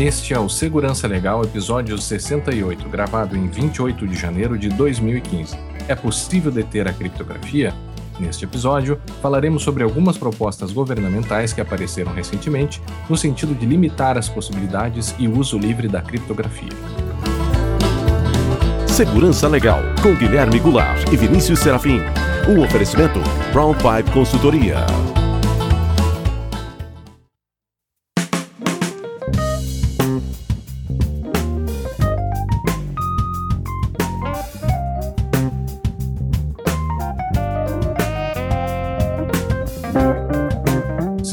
Este é o Segurança Legal, episódio 68, gravado em 28 de janeiro de 2015. É possível deter a criptografia? Neste episódio, falaremos sobre algumas propostas governamentais que apareceram recentemente no sentido de limitar as possibilidades e uso livre da criptografia. Segurança Legal, com Guilherme Goulart e Vinícius Serafim. Um oferecimento Brown Pipe Consultoria.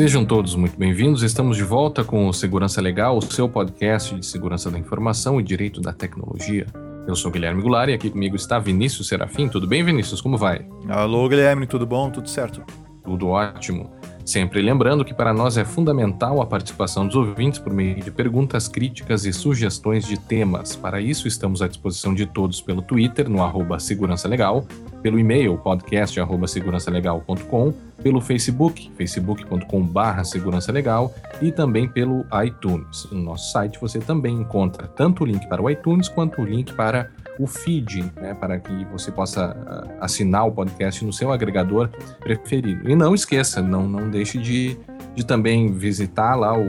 Sejam todos muito bem-vindos. Estamos de volta com o Segurança Legal, o seu podcast de segurança da informação e direito da tecnologia. Eu sou Guilherme Goulart e aqui comigo está Vinícius Serafim. Tudo bem, Vinícius? Como vai? Alô, Guilherme, tudo bom? Tudo certo? Tudo ótimo. Sempre lembrando que para nós é fundamental a participação dos ouvintes por meio de perguntas, críticas e sugestões de temas. Para isso, estamos à disposição de todos pelo Twitter, no arroba Segurança Legal, pelo e-mail podcast segurançalegal.com, pelo Facebook, facebook.com.br segurança legal e também pelo iTunes. No nosso site você também encontra tanto o link para o iTunes quanto o link para o feed, né, para que você possa uh, assinar o podcast no seu agregador preferido. E não esqueça, não, não deixe de, de também visitar lá o,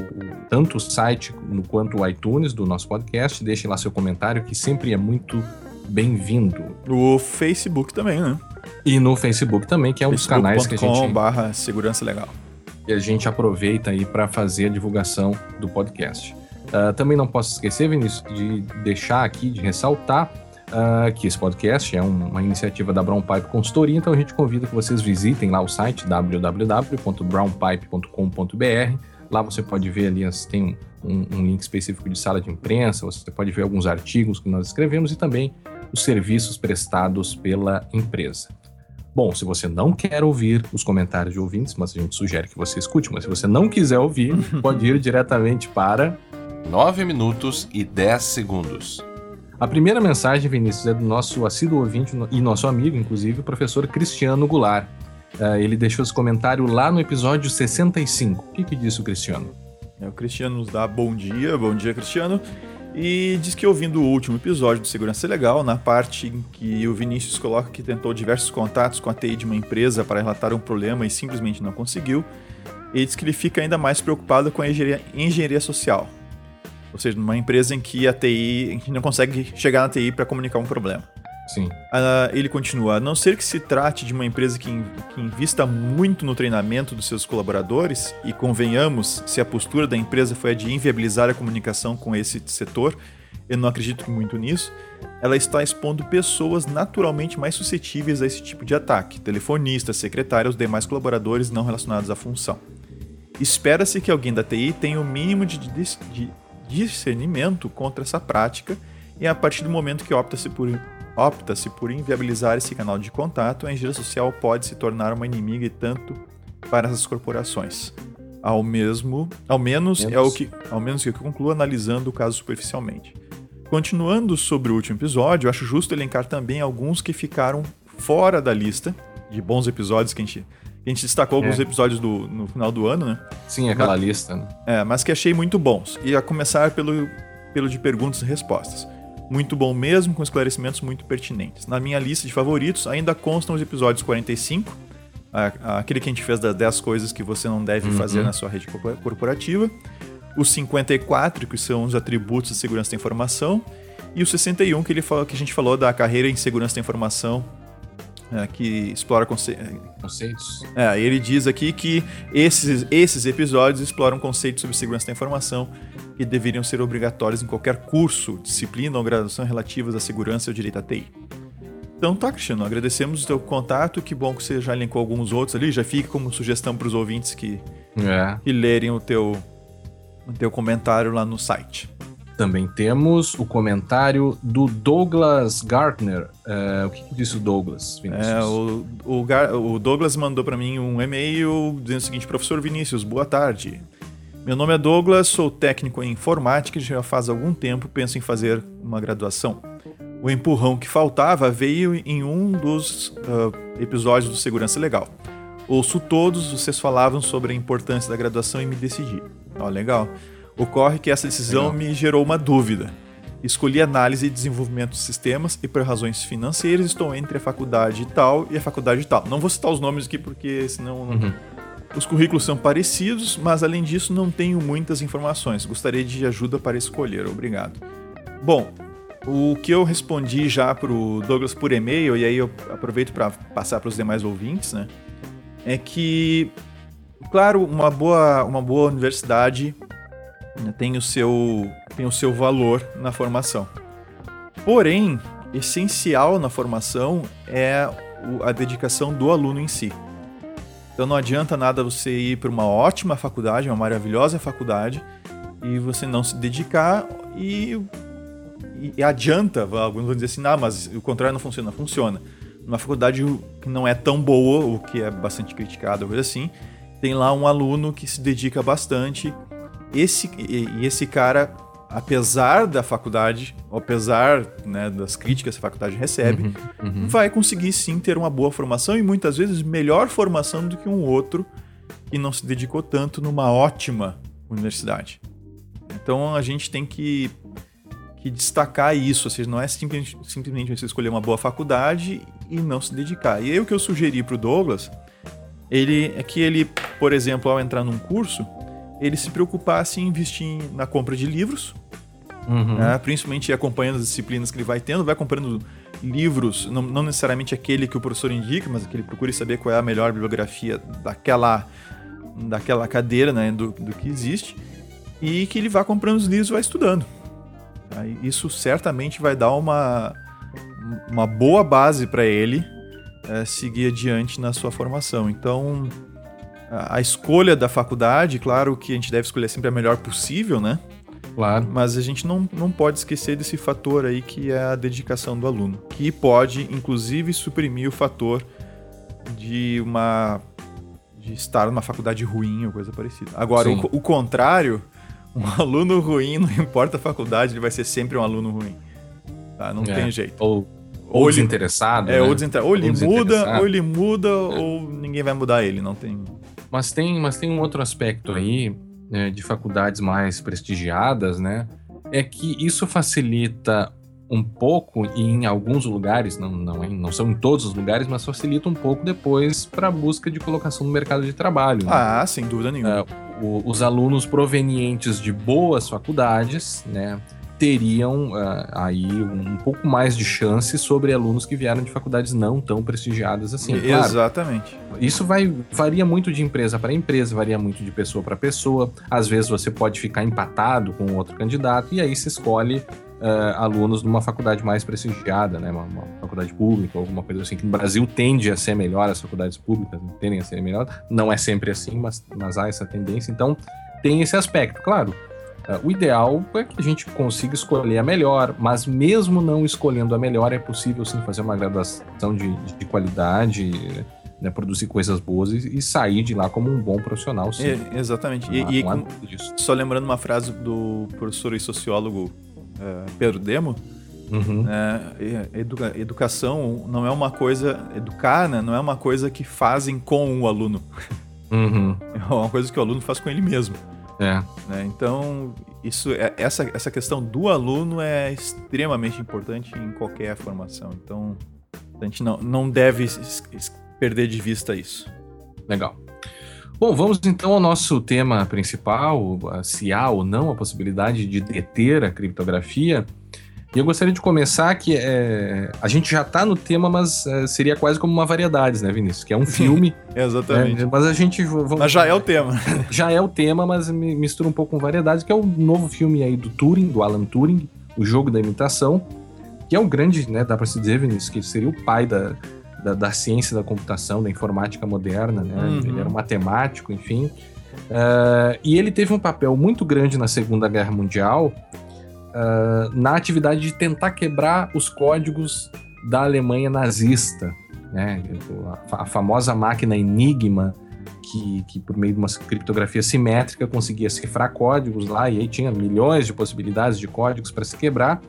tanto o site quanto o iTunes do nosso podcast. Deixe lá seu comentário, que sempre é muito bem-vindo. O Facebook também, né? E no Facebook também, que é um dos canais que a gente. barra segurança legal. E a gente aproveita aí para fazer a divulgação do podcast. Uh, também não posso esquecer, Vinícius, de deixar aqui, de ressaltar uh, que esse podcast é uma iniciativa da Brown Pipe Consultoria, então a gente convida que vocês visitem lá o site www.brownpipe.com.br. Lá você pode ver ali, tem um, um, link específico de sala de imprensa, você pode ver alguns artigos que nós escrevemos e também os serviços prestados pela empresa. Bom, se você não quer ouvir os comentários de ouvintes, mas a gente sugere que você escute, mas se você não quiser ouvir, pode ir diretamente para 9 minutos e 10 segundos. A primeira mensagem, Vinícius, é do nosso assíduo ouvinte e nosso amigo, inclusive, o professor Cristiano Goulart. Uh, ele deixou esse comentário lá no episódio 65. O que, que disse o Cristiano? É, o Cristiano nos dá bom dia, bom dia, Cristiano. E diz que ouvindo o último episódio do Segurança Legal, na parte em que o Vinícius coloca que tentou diversos contatos com a TI de uma empresa para relatar um problema e simplesmente não conseguiu, ele diz que ele fica ainda mais preocupado com a engenharia, engenharia social. Ou seja, numa empresa em que a TI, a gente não consegue chegar na TI para comunicar um problema. Sim. Uh, ele continua, a não ser que se trate de uma empresa que, que invista muito no treinamento dos seus colaboradores, e convenhamos, se a postura da empresa foi a de inviabilizar a comunicação com esse setor, eu não acredito muito nisso, ela está expondo pessoas naturalmente mais suscetíveis a esse tipo de ataque, telefonistas, secretários, demais colaboradores não relacionados à função. Espera-se que alguém da TI tenha o mínimo de, de, de discernimento contra essa prática e a partir do momento que opta-se por, opta por inviabilizar esse canal de contato, a engenharia social pode se tornar uma inimiga e tanto para essas corporações. Ao mesmo, ao menos, menos. é o que, ao menos que eu concluo analisando o caso superficialmente. Continuando sobre o último episódio, acho justo elencar também alguns que ficaram fora da lista de bons episódios que a gente a gente destacou alguns é. episódios do, no final do ano, né? Sim, aquela mas, lista. Né? É, mas que achei muito bons. E a começar pelo, pelo de perguntas e respostas. Muito bom mesmo, com esclarecimentos muito pertinentes. Na minha lista de favoritos ainda constam os episódios 45, a, aquele que a gente fez das 10 coisas que você não deve uhum. fazer na sua rede corporativa, os 54, que são os atributos de segurança da informação, e o 61, que, ele falou, que a gente falou da carreira em segurança da informação é, que explora conce... conceitos. É, ele diz aqui que esses, esses episódios exploram conceitos sobre segurança da informação que deveriam ser obrigatórios em qualquer curso, disciplina ou graduação relativas à segurança e ao direito à TI. Então tá, Cristiano, agradecemos o teu contato, que bom que você já elencou alguns outros ali, já fica como sugestão para os ouvintes que, é. que lerem o teu, o teu comentário lá no site. Também temos o comentário do Douglas Gartner. É, o que, que disse o Douglas, Vinícius? É, o, o, o Douglas mandou para mim um e-mail dizendo o seguinte: Professor Vinícius, boa tarde. Meu nome é Douglas, sou técnico em informática e já faz algum tempo penso em fazer uma graduação. O empurrão que faltava veio em um dos uh, episódios do Segurança Legal. Ouço todos, vocês falavam sobre a importância da graduação e me decidi. Ó, legal. Ocorre que essa decisão Legal. me gerou uma dúvida. Escolhi análise e desenvolvimento de sistemas e por razões financeiras estou entre a faculdade tal e a faculdade tal. Não vou citar os nomes aqui porque senão uhum. os currículos são parecidos, mas além disso não tenho muitas informações. Gostaria de ajuda para escolher. Obrigado. Bom, o que eu respondi já para o Douglas por e-mail, e aí eu aproveito para passar para os demais ouvintes, né? É que, claro, uma boa, uma boa universidade tem, o seu, tem o seu valor na formação. Porém, essencial na formação é a dedicação do aluno em si. Então não adianta nada você ir para uma ótima faculdade, uma maravilhosa faculdade, e você não se dedicar e e, adianta, alguns vão dizer assim, ah, mas o contrário não funciona. Funciona. Numa faculdade que não é tão boa, o que é bastante criticado, coisa assim, tem lá um aluno que se dedica bastante. Esse, e, esse cara, apesar da faculdade, apesar né, das críticas que a faculdade recebe, uhum, uhum. vai conseguir sim ter uma boa formação e muitas vezes melhor formação do que um outro que não se dedicou tanto numa ótima universidade. Então a gente tem que que destacar isso, ou seja, não é simplesmente, simplesmente você escolher uma boa faculdade e não se dedicar. E aí o que eu sugeri para o Douglas, ele é que ele, por exemplo, ao entrar num curso, ele se preocupasse em investir na compra de livros, uhum. né, principalmente acompanhando as disciplinas que ele vai tendo, vai comprando livros, não, não, necessariamente aquele que o professor indica, mas que ele procure saber qual é a melhor bibliografia daquela, daquela cadeira, né, do, do que existe, e que ele vá comprando os livros e vai estudando. Isso certamente vai dar uma, uma boa base para ele é, seguir adiante na sua formação. Então, a, a escolha da faculdade, claro que a gente deve escolher sempre a melhor possível, né? Claro. Mas a gente não, não pode esquecer desse fator aí que é a dedicação do aluno, que pode, inclusive, suprimir o fator de uma de estar numa faculdade ruim ou coisa parecida. Agora, o, o, contrário um aluno ruim, não importa a faculdade, ele vai ser sempre um aluno ruim. Tá? Não é. tem jeito. Ou, ou, ou desinteressado. É, né? ou, desinter... ou ele muda, ou ele muda, é. ou ninguém vai mudar ele. Não tem. Mas tem, mas tem um outro aspecto aí né, de faculdades mais prestigiadas, né? É que isso facilita um pouco e em alguns lugares, não, não, não são em todos os lugares, mas facilita um pouco depois para a busca de colocação no mercado de trabalho. Né? Ah, sem dúvida nenhuma. É, o, os alunos provenientes de boas faculdades, né, teriam uh, aí um pouco mais de chance sobre alunos que vieram de faculdades não tão prestigiadas assim. Claro, Exatamente. Isso vai varia muito de empresa para empresa, varia muito de pessoa para pessoa. Às vezes você pode ficar empatado com outro candidato e aí se escolhe uh, alunos de uma faculdade mais prestigiada, né? Uma, uma, faculdade pública, alguma coisa assim, que no Brasil tende a ser melhor, as faculdades públicas tendem a ser melhor. Não é sempre assim, mas, mas há essa tendência. Então, tem esse aspecto. Claro, o ideal é que a gente consiga escolher a melhor, mas mesmo não escolhendo a melhor, é possível sim fazer uma graduação de, de qualidade. Né, produzir coisas boas e, e, sair de lá como um bom profissional. Sim. É, exatamente. e, e só lembrando uma frase do professor e sociólogo é, Pedro Demo, uhum. é, educa educação não é uma coisa. Educar né, não é uma coisa que fazem com o aluno. Uhum. É uma coisa que o aluno faz com ele mesmo. É. Né? Então, isso, é, essa, essa questão do aluno é extremamente importante em qualquer formação. Então, a gente não, não deve perder de vista isso. Legal. Bom, vamos então ao nosso tema principal, se há ou não a possibilidade de deter a criptografia. E eu gostaria de começar que é, a gente já está no tema, mas é, seria quase como uma variedade, né, Vinícius? Que é um filme. Exatamente. É, mas a gente. Vamos, mas já é o tema. já é o tema, mas mistura um pouco com variedades, que é o novo filme aí do Turing, do Alan Turing, O Jogo da Imitação, que é um grande, né, dá para se dizer, Vinícius, que seria o pai da, da, da, ciência da computação, da informática moderna, né? Uhum. Ele era um matemático, enfim. Uh, e ele teve um papel muito grande na Segunda Guerra Mundial uh, na atividade de tentar quebrar os códigos da Alemanha nazista, né? A, a famosa máquina Enigma, que, que, por meio de uma criptografia simétrica conseguia cifrar códigos lá, e aí tinha milhões de possibilidades de códigos para se quebrar.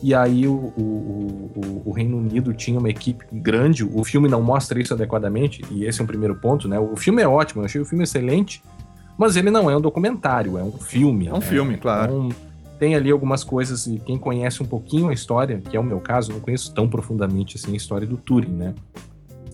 E aí o, o, o, o, Reino Unido tinha uma equipe grande. O filme não mostra isso adequadamente, e esse é um primeiro ponto, né? O filme é ótimo, eu achei o filme excelente, mas ele não é um documentário, é um filme. É um né? filme, claro. Então, tem ali algumas coisas, e quem conhece um pouquinho a história, que é o meu caso, não conheço tão profundamente assim a história do Turing, né?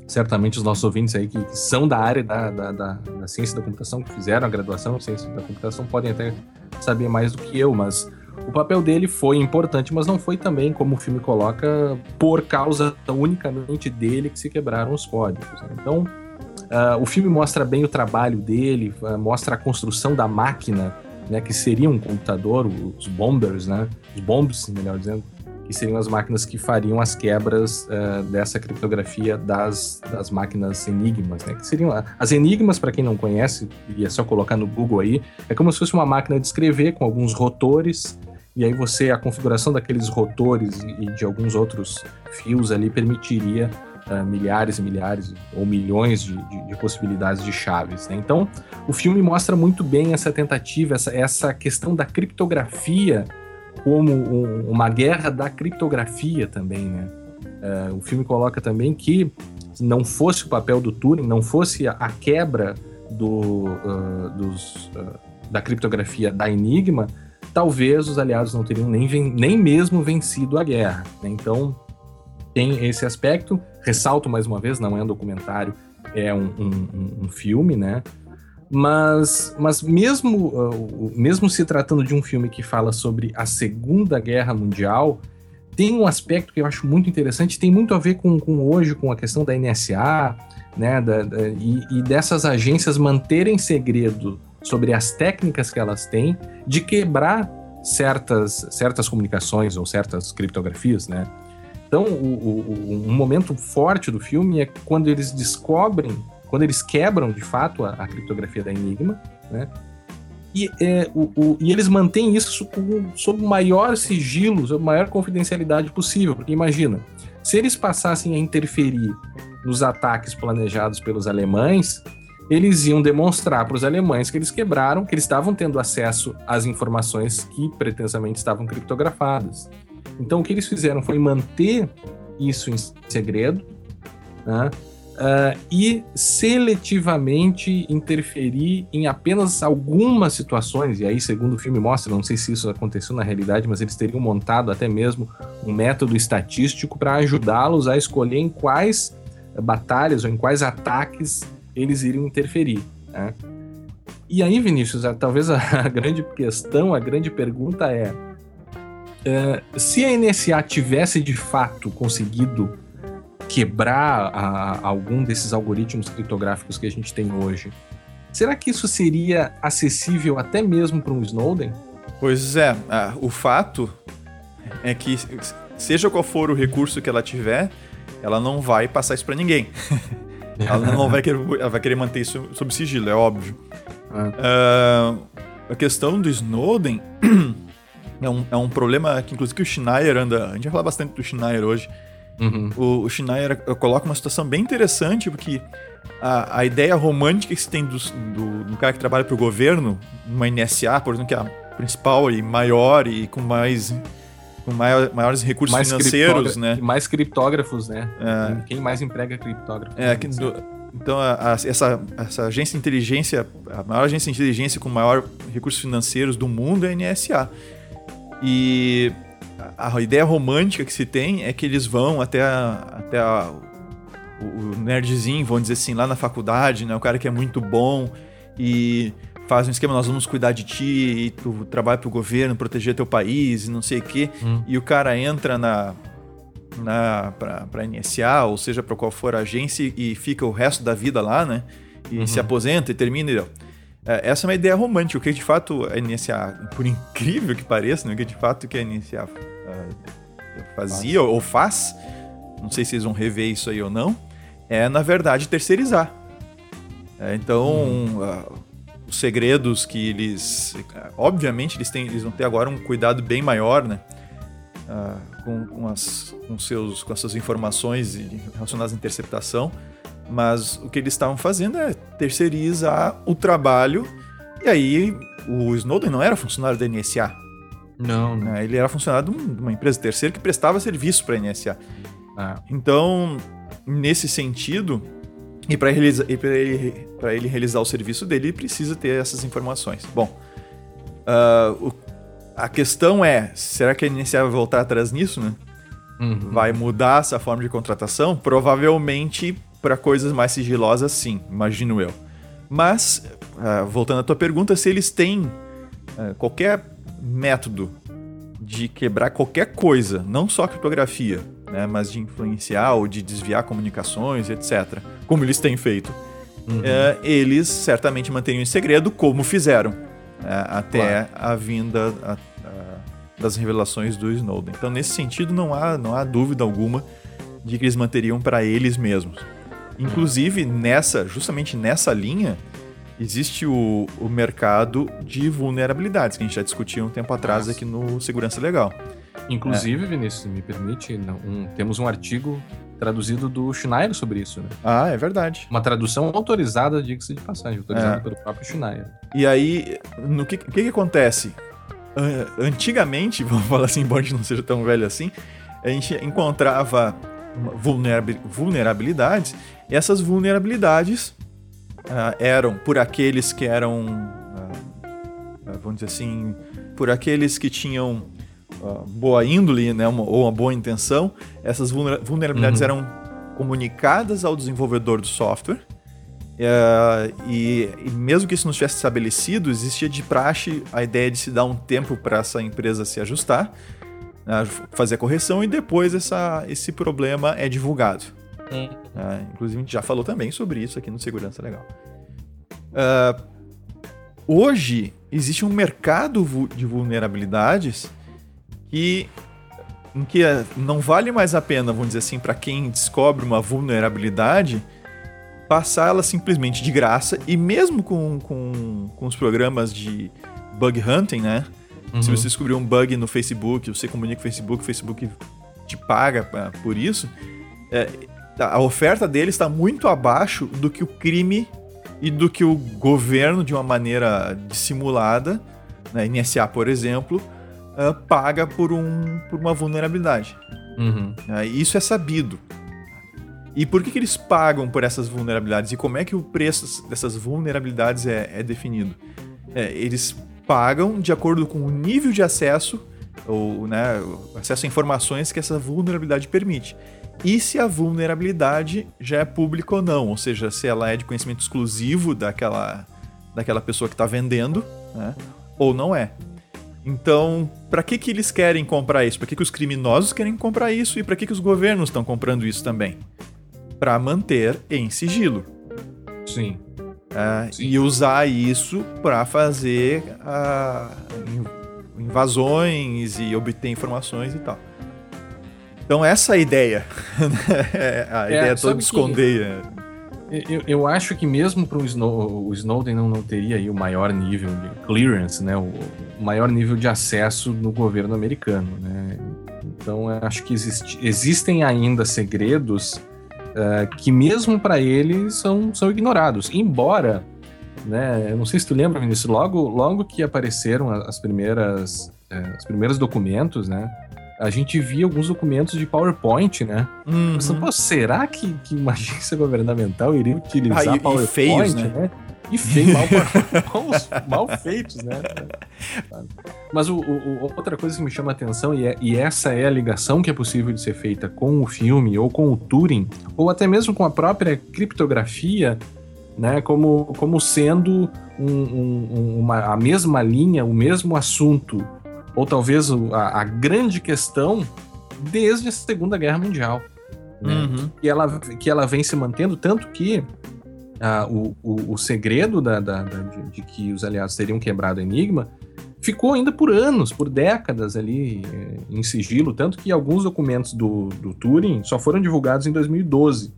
Certamente os nossos ouvintes aí que, que são da área da, da, da, da, ciência da computação, que fizeram a graduação em ciência da computação, podem até saber mais do que eu, mas o papel dele foi importante, mas não foi também, como o filme coloca, por causa unicamente dele que se quebraram os códigos. Né? Então, uh, o filme mostra bem o trabalho dele, uh, mostra a construção da máquina né, que seria um computador, os bombers, né, os bombs, melhor dizendo, que seriam as máquinas que fariam as quebras uh, dessa criptografia das, das máquinas enigmas, né, que seriam as enigmas para quem não conhece e é só colocar no Google aí, é como se fosse uma máquina de escrever com alguns rotores e aí você a configuração daqueles rotores e de alguns outros fios ali permitiria uh, milhares e milhares ou milhões de, de, de possibilidades de chaves. Né? Então, o filme mostra muito bem essa tentativa, essa, essa questão da criptografia como um, uma guerra da criptografia também. Né? Uh, o filme coloca também que não fosse o papel do Turing, não fosse a, a quebra do, uh, dos, da criptografia da Enigma, talvez os aliados não teriam nem, nem mesmo vencido a guerra. Né? Então, tem esse aspecto. Ressalto mais uma vez, não é um documentário, é um, um, um filme, né? Mas, mas mesmo, uh, mesmo se tratando de um filme que fala sobre a Segunda Guerra Mundial, tem um aspecto que eu acho muito interessante, tem muito a ver com, com hoje, com a questão da NSA, né, da, da, e, e, dessas agências manterem segredo sobre as técnicas que elas têm de quebrar certas, certas comunicações ou certas criptografias, né? Então, o, o, um momento forte do filme é quando eles descobrem, quando eles quebram de fato a, a criptografia da Enigma, né? E, é, o, e eles mantêm isso sob o maior sigilo, sob a maior confidencialidade possível. Porque imagina, se eles passassem a interferir nos ataques planejados pelos alemães, eles iam demonstrar para os alemães que eles quebraram, que eles estavam tendo acesso às informações que pretensamente estavam criptografadas. Então, o que eles fizeram foi manter isso em segredo né? uh, e seletivamente interferir em apenas algumas situações. E aí, segundo o filme mostra, não sei se isso aconteceu na realidade, mas eles teriam montado até mesmo um método estatístico para ajudá-los a escolher em quais batalhas ou em quais ataques eles iriam interferir. Né? E aí, Vinícius, talvez a grande questão, a grande pergunta é é, se a NSA tivesse de fato conseguido quebrar a, a algum desses algoritmos criptográficos que a gente tem hoje, será que isso seria acessível até mesmo para um Snowden? Pois é, o fato é que seja qual for o recurso que ela tiver, ela não vai passar isso para ninguém. ela não vai querer, ela vai querer manter isso sob sigilo, é óbvio. Uh, a questão do Snowden é um, é um problema que, inclusive, que o Schneier anda. A gente vai falar bastante do Schneier hoje. Uhum. O, o Schneier coloca uma situação bem interessante, porque a, a ideia romântica que se tem do, do, do cara que trabalha para o governo, uma NSA, por exemplo, que é a principal e maior e com mais com maior, maiores recursos mais financeiros, né? Mais criptógrafos, né? É. Quem mais emprega criptógrafos? É, que do, então a, a, essa, essa agência de inteligência, a maior agência de inteligência com maior recursos financeiros do mundo é a NSA. E a, a ideia romântica que se tem é que eles vão até, a, até a, o, o nerdzinho, vamos dizer assim, lá na faculdade, né? O cara que é muito bom e faz um esquema, nós vamos cuidar de ti e tu trabalha pro governo, proteger teu país e não sei o quê. Hum. E o cara entra na, na pra, pra NSA, ou seja, para qual for a agência e fica o resto da vida lá, né? E uhum. se aposenta e termina. E, essa é uma ideia romântica, o que de fato a NSA, por incrível que pareça, né, o que de fato que a NSA fazia ou faz, não sei se vocês vão rever isso aí ou não, é na verdade terceirizar. É, então, uhum. uh, os segredos que eles. Obviamente, eles, têm, eles vão ter agora um cuidado bem maior, né? Uh, com, com, as, com, seus, com as suas informações relacionadas à interceptação. Mas o que eles estavam fazendo é terceirizar o trabalho. E aí, o Snowden não era funcionário da NSA. Não, não. Ele era funcionário de uma empresa terceira que prestava serviço para a NSA. Ah. Então, nesse sentido, E para ele, ele, ele realizar o serviço dele, ele precisa ter essas informações. Bom, uh, o, a questão é: será que a NSA vai voltar atrás nisso, né? Uhum. Vai mudar essa forma de contratação? Provavelmente para coisas mais sigilosas, sim, imagino eu. Mas, uh, voltando à tua pergunta, se eles têm uh, qualquer método de quebrar qualquer coisa, não só criptografia, né, mas de influenciar ou de desviar comunicações, etc., como eles têm feito, uhum. uh, eles certamente manteriam em segredo, como fizeram até claro. a vinda a, a, das revelações do Snowden. Então, nesse sentido, não há, não há dúvida alguma de que eles manteriam para eles mesmos. Inclusive, nessa, justamente nessa linha, existe o, o mercado de vulnerabilidades, que a gente já discutiu um tempo atrás Nossa. aqui no Segurança Legal. Inclusive, é. Vinícius, me permite, um, temos um artigo traduzido do Schneier sobre isso, né? Ah, é verdade. Uma tradução autorizada, diga-se de passagem, autorizada é. pelo próprio Schneier. E aí, no que, o que, que acontece? Antigamente, vamos falar assim, embora a gente não seja tão velho assim, a gente encontrava vulnerabilidades e essas vulnerabilidades uh, eram por aqueles que eram, uh, vamos dizer assim, por aqueles que tinham uh, boa índole né, uma, ou uma boa intenção, essas vulnerabilidades uhum. eram comunicadas ao desenvolvedor do software. E, e, mesmo que isso não estivesse estabelecido, existia de praxe a ideia de se dar um tempo para essa empresa se ajustar, fazer a correção e depois essa, esse problema é divulgado. Uh, inclusive, a gente já falou também sobre isso aqui no Segurança Legal. Uh, hoje, existe um mercado de vulnerabilidades que, em que eh, não vale mais a pena, vamos dizer assim, para quem descobre uma vulnerabilidade, passar ela simplesmente de graça. E mesmo com, com, com os programas de bug hunting, né? Uhum. Se você descobrir um bug no Facebook, você comunica com o Facebook, o Facebook te paga por isso. É, a oferta dele está muito abaixo do que o crime e do que o governo, de uma maneira dissimulada, né, NSA, por exemplo, uh, paga por, um, por uma vulnerabilidade. Uhum. Uh, isso é sabido. E por que, que eles pagam por essas vulnerabilidades? E como é que o preço dessas vulnerabilidades é, é definido? É, eles pagam de acordo com o nível de acesso, ou né, acesso a informações que essa vulnerabilidade permite e se a vulnerabilidade já é pública ou não, ou seja, se ela é de conhecimento exclusivo daquela, daquela pessoa que está vendendo, né, ou não é. Então, para que, que eles querem comprar isso? Para que, que os criminosos querem comprar isso? E para que, que os governos estão comprando isso também? Para manter em sigilo. Sim. É, Sim. E usar isso para fazer uh, invasões e obter informações e tal. Então essa é a ideia. Né? a é, ideia toda de esconder. Eu, eu, acho que mesmo para Snow, o Snowden não, não teria aí o maior nível de clearance, né? O, o maior nível de acesso no governo americano, né? Então acho que existe, existem ainda segredos uh, que mesmo para ele são, são ignorados. Embora, né? Eu não sei se tu lembra, Vinícius, logo, logo que apareceram as primeiras, uh, os primeiros documentos, né? A gente via alguns documentos de PowerPoint, né? Uhum. Pensando, pô, será que, que uma agência governamental iria utilizar ah, e, PowerPoint, e feios, né? né? E feio, mal, mal, mal, feitos, né? Mas o, o, outra coisa que me chama a atenção, e, é, e essa é a ligação que é possível de ser feita com o filme, ou com o Turing, ou até mesmo com a própria criptografia, né? Como, como sendo um, um, uma, a mesma linha, o mesmo assunto ou talvez a, a grande questão desde a Segunda Guerra Mundial. Né? Uhum. Que, ela, que ela vem se mantendo, tanto que o, o, o, segredo da, da, da de, de, que os aliados teriam quebrado o Enigma ficou ainda por anos, por décadas ali eh, em sigilo, tanto que alguns documentos do, do Turing só foram divulgados em 2012.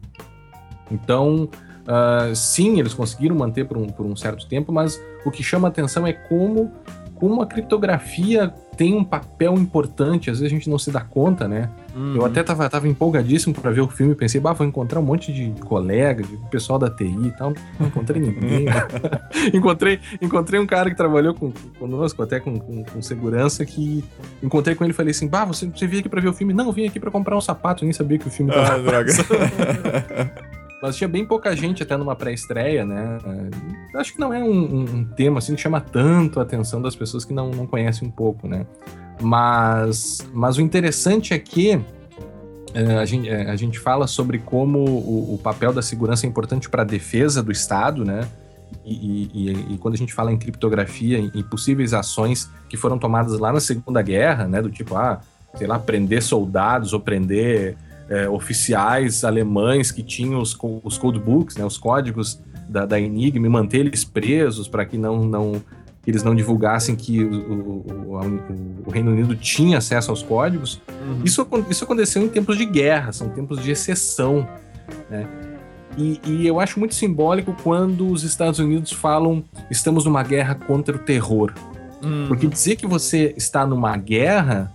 Então, uh, sim, eles conseguiram manter por um, por um certo tempo, mas o que chama atenção é como como a criptografia tem um papel importante, às vezes a gente não se dá conta, né? Uhum. Eu até tava, tava empolgadíssimo para ver o filme, pensei, bah, vou encontrar um monte de colega, de pessoal da TI e tal. Não encontrei ninguém. encontrei, encontrei um cara que trabalhou com, conosco, até com, com, com, segurança, que encontrei com ele e falei assim: bah, você, você veio aqui para ver o filme? Não, eu vim aqui para comprar um sapato, nem sabia que o filme tava. Ah, droga. mas tinha bem pouca gente até numa pré-estreia, né? Acho que não é um, um, tema assim que chama tanto a atenção das pessoas que não, não conhecem um pouco, né? Mas, mas o interessante é que é, a, gente, é, a gente fala sobre como o, o papel da segurança é importante para a defesa do Estado, né? E, e, e, quando a gente fala em criptografia, em, possíveis ações que foram tomadas lá na Segunda Guerra, né? Do tipo, ah, sei lá, prender soldados ou prender é, oficiais alemães que tinham os, os codebooks, né, os códigos da, da Enigma, e manter eles presos para que não, não que eles não divulgassem que o, o, o, o, Reino Unido tinha acesso aos códigos. Uhum. Isso, isso aconteceu em tempos de guerra, são tempos de exceção. Né? E, e, eu acho muito simbólico quando os Estados Unidos falam estamos numa guerra contra o terror. Uhum. Porque dizer que você está numa guerra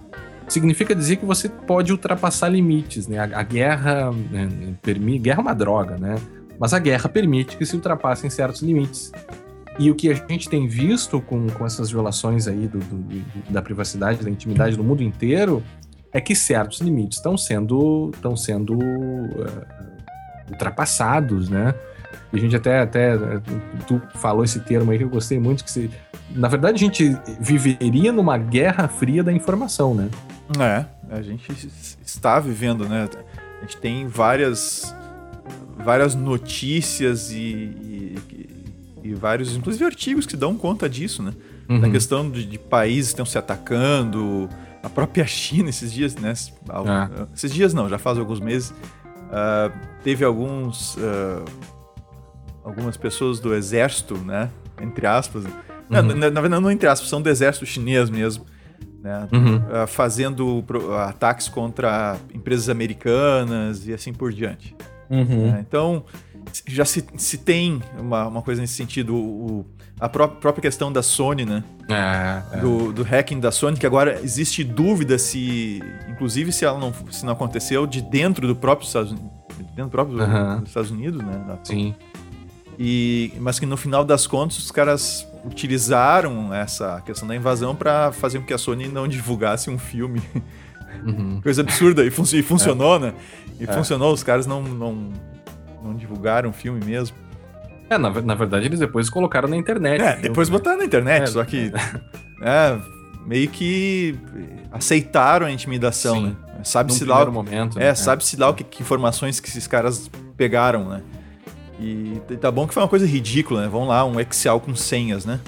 significa dizer que você pode ultrapassar limites, né? A, a guerra né, permite, guerra é uma droga, né? Mas a guerra permite que se ultrapassem certos limites. E o que a gente tem visto com, com essas violações aí do, do, da privacidade, da intimidade do mundo inteiro, é que certos limites estão sendo, estão sendo uh, ultrapassados, né? E a gente até, até tu falou esse termo aí que eu gostei muito, que se, na verdade a gente viveria numa guerra fria da informação, né? É, a gente está vivendo, né? A gente tem várias, várias notícias e, e, e vários, inclusive artigos que dão conta disso, né? Uhum. Na questão de, de países que estão se atacando, a própria China esses dias, né? É. Esses dias não, já faz alguns meses. Uh, teve alguns uh, algumas pessoas do exército, né? Entre aspas. Uhum. Na, na verdade, não entre aspas, são do exército chinês mesmo né? Uhum. Uh, fazendo ataques contra empresas americanas e assim por diante. Uhum. Né? Então, já se, se tem uma, uma coisa nesse sentido. O, a pró própria questão da Sony, né? É, é. Do, do, hacking da Sony, que agora existe dúvida se, inclusive, se ela não, se não aconteceu de dentro do próprio Estados Unidos. Dentro do próprio uhum. dos Estados Unidos, né? Sim. E, mas que no final das contas os caras utilizaram essa questão da invasão para fazer com que a Sony não divulgasse um filme. Uhum. Coisa absurda. E, fun e funcionou, é. né? E é. funcionou, os caras não, não, não divulgaram o filme mesmo. É, na, na verdade eles depois colocaram na internet. É, depois botaram na internet, é. só que. é, meio que aceitaram a intimidação, Sim, né? Sabe-se lá. Momento, é, né? sabe-se lá o que, que informações que esses caras pegaram, né? E tá bom que foi uma coisa ridícula, né? Vamos lá, um Excel com senhas, né?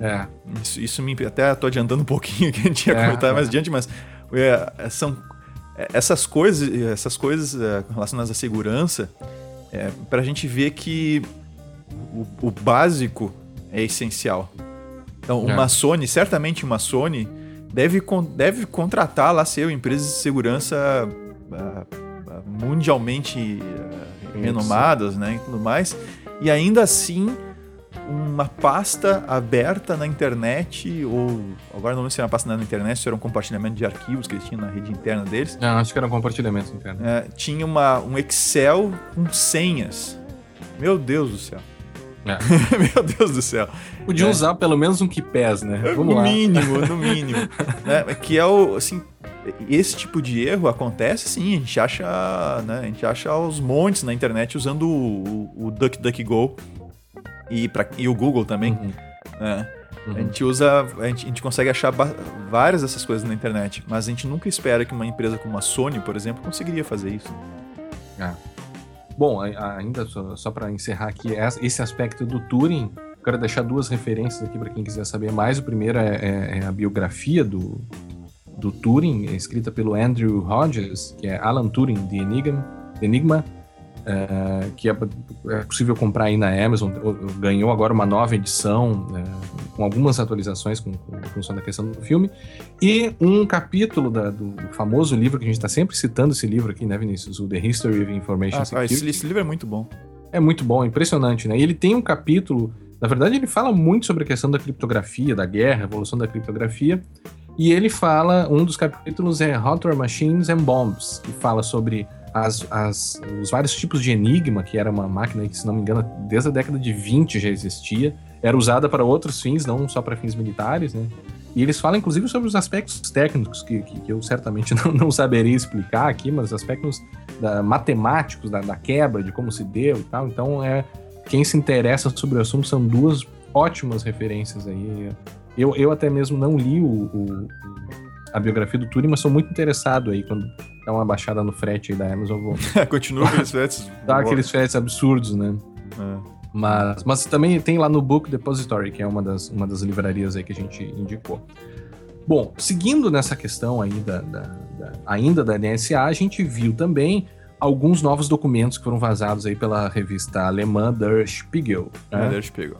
É. Isso, isso me. Até tô adiantando um pouquinho que a gente ia é, comentar mais adiante, mas é, é são é, essas coisas, essas coisas é, relacionadas à segurança, é, para a gente ver que o, o, básico é essencial. Então, uma Sony, certamente uma Sony, deve, deve contratar lá seu empresas de segurança uh, mundialmente renomadas, né, e tudo mais, e ainda assim uma pasta aberta na internet, ou agora não lembro se era uma pasta na internet, se era um compartilhamento de arquivos que eles tinham na rede interna deles. Não, acho que era um compartilhamento interno. É, tinha uma, um Excel com senhas. Meu Deus do céu. É. Meu Deus do céu. Podia é. usar pelo menos um KeePass, né? Vamos no lá. mínimo, no mínimo. é, que é o, assim, esse tipo de erro acontece sim, a gente acha, né, a gente acha os montes na internet usando o, o, o DuckDuckGo e, pra, e o Google também. Uhum. Né? Uhum. A gente usa, a gente, a gente consegue achar várias dessas coisas na internet, mas a gente nunca espera que uma empresa como a Sony, por exemplo, conseguiria fazer isso. É. Bom, ainda só, só para encerrar aqui, esse aspecto do Turing, quero deixar duas referências aqui para quem quiser saber mais. O primeiro é, é, é a biografia do, do Turing, escrita pelo Andrew Rogers, que é Alan Turing de Enigma, Enigma uh, que é, é, possível comprar aí na Amazon. Ganhou agora uma nova edição, uh, com algumas atualizações com, com função da questão do filme. E um capítulo da, do famoso livro que a gente está sempre citando esse livro aqui, né, Vinícius? O The History of Information ah, Security. Esse, esse livro é muito bom. É muito bom, é impressionante, né? E ele tem um capítulo, na verdade, ele fala muito sobre a questão da criptografia, da guerra, evolução da criptografia. E ele fala, um dos capítulos é Hot Machines and Bombs, que fala sobre as, as, os vários tipos de enigma, que era uma máquina que, se não me engano, desde a década de 20 já existia, era usada para outros fins, não só para fins militares, né? E eles falam, inclusive, sobre os aspectos técnicos, que, que, que eu certamente não, não, saberia explicar aqui, mas os aspectos da matemáticos da, da, quebra, de como se deu e tal. Então, é quem se interessa sobre o assunto são duas ótimas referências aí. Eu, eu até mesmo não li o, o a biografia do Turing, mas sou muito interessado aí quando dá uma baixada no frete aí da Amazon, vou. Continua aqueles fretes. Dá aqueles fretes absurdos, né? É. Mas, mas também tem lá no Book Depository, que é uma das, uma das livrarias aí que a gente indicou. Bom, seguindo nessa questão aí da, da, da, ainda da NSA, a gente viu também alguns novos documentos que foram vazados aí pela revista alemã Der Spiegel. Né? Der Spiegel.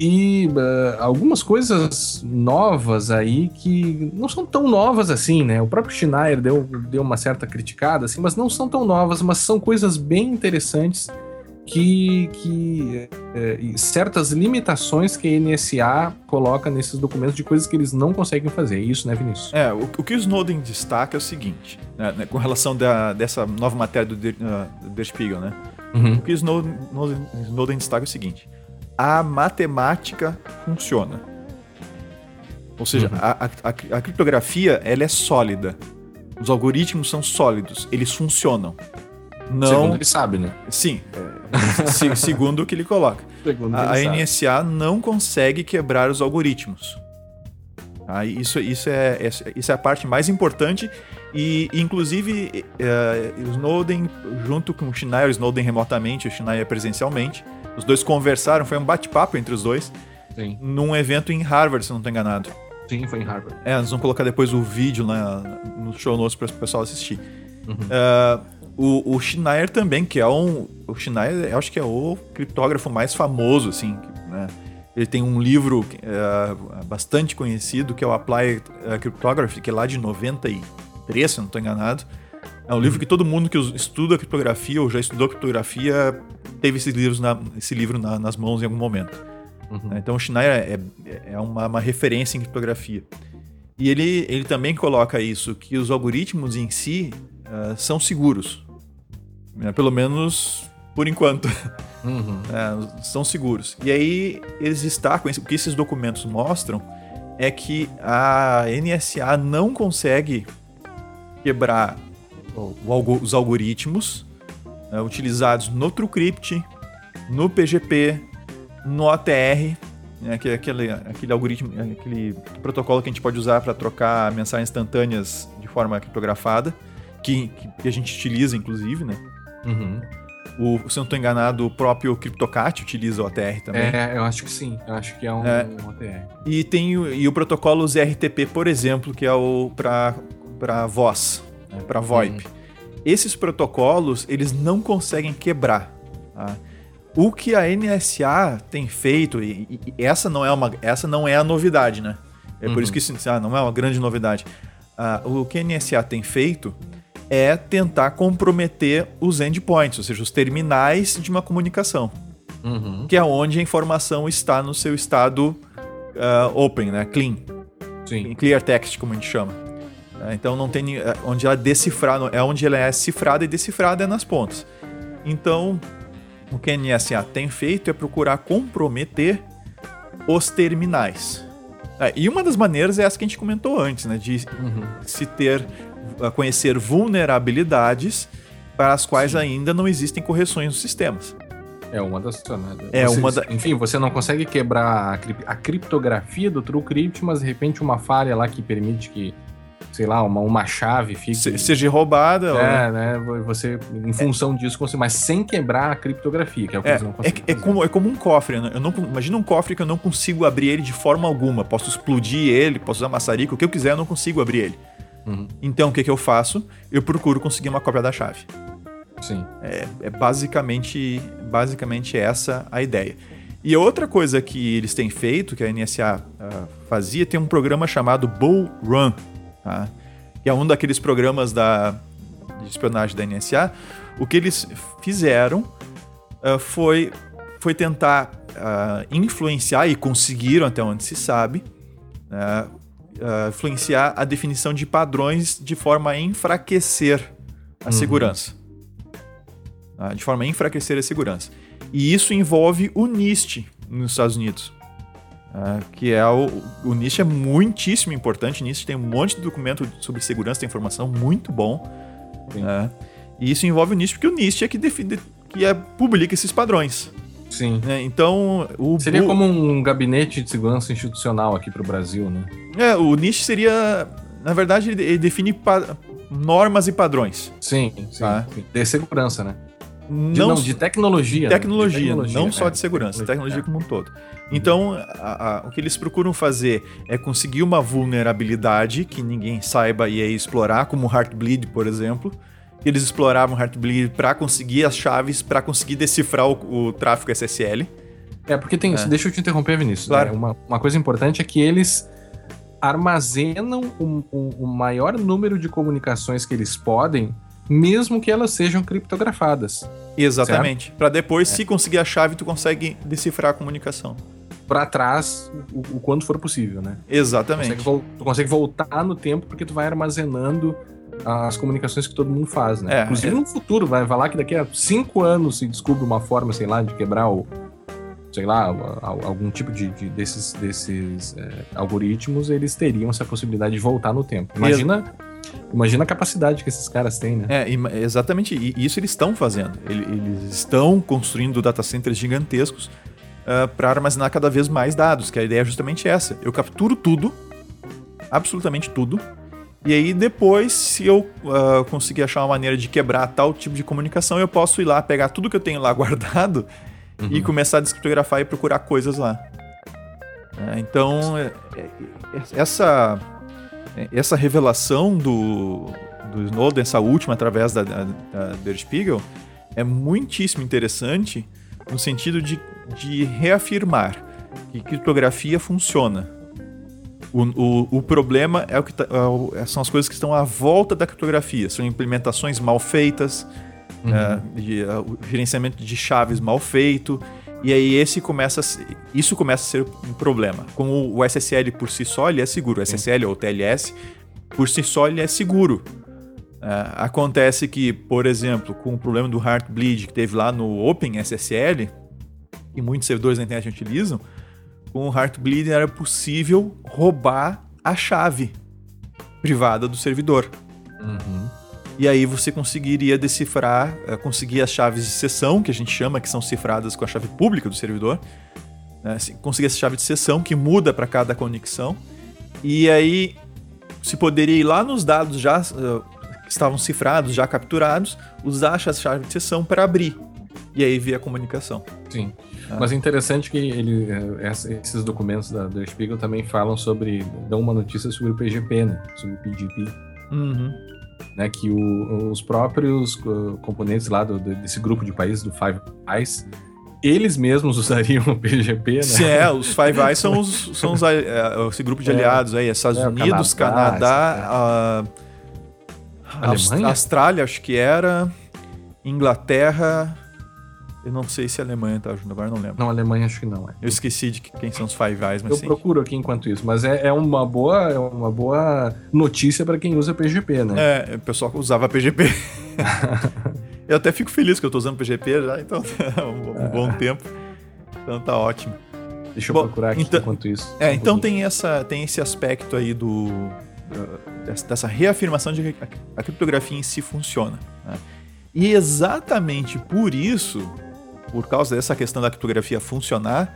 E uh, algumas coisas novas aí que não são tão novas assim, né? O próprio Schneier deu, deu uma certa criticada, assim, mas não são tão novas, mas são coisas bem interessantes que, que é, certas limitações que a NSA coloca nesses documentos de coisas que eles não conseguem fazer. É isso, né, Vinícius? É, o, o que o Snowden destaca é o seguinte, né, né com relação da, dessa nova matéria do Der, uh, Der Spiegel, né? Uhum. O que o Snowden, Snowden destaca é o seguinte: a matemática funciona. Ou seja, uhum. a, a, a criptografia ela é sólida. Os algoritmos são sólidos, eles funcionam. Não... Segundo ele sabe, né? Sim, é, segundo o que ele coloca. Segundo a, ele a NSA não consegue quebrar os algoritmos. Ah, isso, isso, é, é, isso é a parte mais importante e, inclusive, o Snowden, junto com o Schneier, o Snowden remotamente, o Schneier presencialmente, os dois conversaram, foi um bate-papo entre os dois, Sim. num evento em Harvard, se não estou enganado. Sim, foi em Harvard. É, nós vamos colocar depois o vídeo lá no show notes para o pessoal assistir. Uhum. Uh, o, o Schneier também, que é um. O Schneier, eu acho que é o criptógrafo mais famoso, assim, né? Ele tem um livro é, bastante conhecido, que é o Applied é, Cryptography, que é lá de 93, se não estou enganado. É um livro que todo mundo que estuda criptografia ou já estudou criptografia teve esses livros na, esse livro na, nas mãos em algum momento. Uhum. Então o Schneier é, é uma, uma, referência em criptografia. E ele, ele também coloca isso, que os algoritmos em si uh, são seguros. Né? Pelo menos por enquanto. Uhum. É, são seguros. E aí eles destacam, o que esses documentos mostram é que a NSA não consegue quebrar os algoritmos né, utilizados no TrueCrypt, no PGP, no OTR, né, que é aquele, aquele algoritmo, aquele protocolo que a gente pode usar para trocar mensagens instantâneas de forma criptografada, que, que a gente utiliza inclusive, né? Uhum. O, se eu não estou enganado, o próprio CryptoCat utiliza o OTR também. É, eu acho que sim. Eu acho que é um, é. um OTR. E tem o, e o protocolo ZRTP, por exemplo, que é o para voz, né, para VoIP. Uhum. Esses protocolos, eles não conseguem quebrar. Tá? O que a NSA tem feito, e, e, essa, não é uma, essa não é a novidade, né? É por isso uhum. que ah, não é uma grande novidade. Ah, o que a NSA tem feito é tentar comprometer os endpoints, ou seja, os terminais de uma comunicação. Uhum. Que é onde a informação está no seu estado uh, open, né? clean. Sim. Clear text, como a gente chama. Uh, então não tem uh, onde ela decifrar, é onde ela é cifrada e decifrada é nas pontas. Então, o que a NSA tem feito é procurar comprometer os terminais. É, e uma das maneiras é essa que a gente comentou antes, né? De uhum. se ter a conhecer vulnerabilidades para as quais Sim. ainda não existem correções nos sistemas. É uma das. Né? É uma da... Enfim, você não consegue quebrar a, criptografia do TrueCrypt, mas de repente uma falha lá que permite que, sei lá, uma, uma chave fique. Se, seja roubada. É, né? Você, em função é. disso, mas sem quebrar a criptografia, que é o que é, não é, é, como, é como um cofre. Né? Eu não, imagina um cofre que eu não consigo abrir ele de forma alguma. Posso explodir ele, posso usar maçarico, o que eu quiser, eu não consigo abrir ele. Uhum. Então, o que, que eu faço? Eu procuro conseguir uma cópia da chave. Sim. É, é, basicamente, basicamente essa a ideia. E outra coisa que eles têm feito, que a NSA uh, ah, fazia, tem um programa chamado Bull Run, tá? que é um daqueles programas da, de espionagem da NSA. O que eles fizeram uh, foi, foi tentar uh, influenciar, e conseguiram até onde se sabe, uh, influenciar a definição de padrões de forma a enfraquecer a uhum. segurança. De forma a enfraquecer a segurança. E isso envolve o NIST nos Estados Unidos. Uh, que é o, o NIST é muitíssimo importante. O NIST tem um monte de documento sobre segurança da informação muito bom. Uh, E isso envolve o NIST, porque o NIST é que define, que é, publica esses padrões. Sim. né? Então, o Seria como um gabinete de segurança institucional aqui pro Brasil, né? É, o NIST seria. Na verdade, ele, ele define normas e padrões. Sim, sim. Tá. sim. De segurança, né? De, Não, não, de tecnologia. né? tecnologia, De tecnologia, não só é, de segurança, tecnologia é. como um todo. Então, a- a- o que eles procuram fazer é conseguir uma vulnerabilidade que ninguém saiba e aí explorar, como o Heartbleed, por exemplo. Eles exploravam o Heartbleed para conseguir as chaves, para conseguir decifrar o, o tráfego SSL. É, porque tem. É. Deixa eu te interromper, Vinícius. Claro. É, uma, uma coisa importante é que eles armazenam o maior número de comunicações que eles podem, mesmo que elas sejam criptografadas. Exatamente. Para É. depois, se conseguir a chave, tu consegue decifrar a comunicação. Pra trás, o, o quanto for possível, né? Exatamente. Consegue vol- tu consegue voltar no tempo porque tu vai armazenando as comunicações que todo mundo faz, né? É, Inclusive é. no futuro, vai falar que daqui a cinco anos se descobre uma forma, sei lá, de quebrar o. Sei lá, algum tipo de, de- desses, desses é, algoritmos, eles teriam essa possibilidade de voltar no tempo. Imagina, imagina a capacidade que esses caras têm, né? É, exatamente. E isso eles estão fazendo. Ele- Eles estão construindo data centers gigantescos para armazenar cada vez mais dados, que a ideia é justamente essa. Eu capturo tudo, absolutamente tudo, e aí depois, se eu ah, conseguir achar uma maneira de quebrar tal tipo de comunicação, eu posso ir lá, pegar tudo que eu tenho lá guardado e começar a descriptografar e procurar coisas lá. É, então, é- é- essa, essa revelação do, do Snowden, essa última através da, da, da Der Spiegel, é muitíssimo interessante no sentido de, de reafirmar que criptografia funciona. O, o, o problema é o que tá- é o- são as coisas que estão à volta da criptografia. São implementações mal feitas, é, de, é, o gerenciamento de chaves mal feito. E aí esse começa a se- isso começa a ser um problema. Como o SSL por si só ele é seguro, o SSL ou TLS por si só ele é seguro. É, acontece que, por exemplo, com o problema do Heartbleed que teve lá no OpenSSL, que muitos servidores da internet utilizam, com o Heartbleed era possível roubar a chave privada do servidor. Uhum. E aí você conseguiria decifrar, eh, conseguir as chaves de sessão, que a gente chama, que são cifradas com a chave pública do servidor. Né? Se- Conseguir essa chave de sessão que muda para cada conexão. E aí se poderia ir lá nos dados já eh, que estavam cifrados, já capturados, usar essa chave de sessão para abrir. E aí ver a comunicação. Sim. Ah. Mas é interessante que ele, essa- esses documentos da, da Spiegel também falam sobre. dão uma notícia sobre o PGP, né? Sobre o PGP. Uhum. Né, que o- os próprios uh, componentes lá do- desse grupo de países do Five Eyes, eles mesmos usariam o PGP, né? Se é, os Five Eyes são, os, são os, eh, esse grupo de É. aliados aí, Estados É, Unidos, Canadá, Canadá, a, Aus- Alemanha? Austrália, acho que era, Inglaterra, eu não sei se a Alemanha tá junto, agora não lembro. Não, Alemanha acho que não é. Eu esqueci de que- quem são os Five Eyes, mas Eu sim. procuro aqui enquanto isso, mas é, é uma boa é uma boa notícia para quem usa PGP, né? É, o pessoal usava PGP. eu até fico feliz que eu tô usando PGP já, então há um, um bom tempo. Então tá ótimo. Deixa eu Bom, procurar aqui então- enquanto isso. É, um então pouquinho. tem, essa, tem esse aspecto aí do dessa- reafirmação de que a, a criptografia em si funciona. né? E exatamente por isso, por causa dessa questão da criptografia funcionar,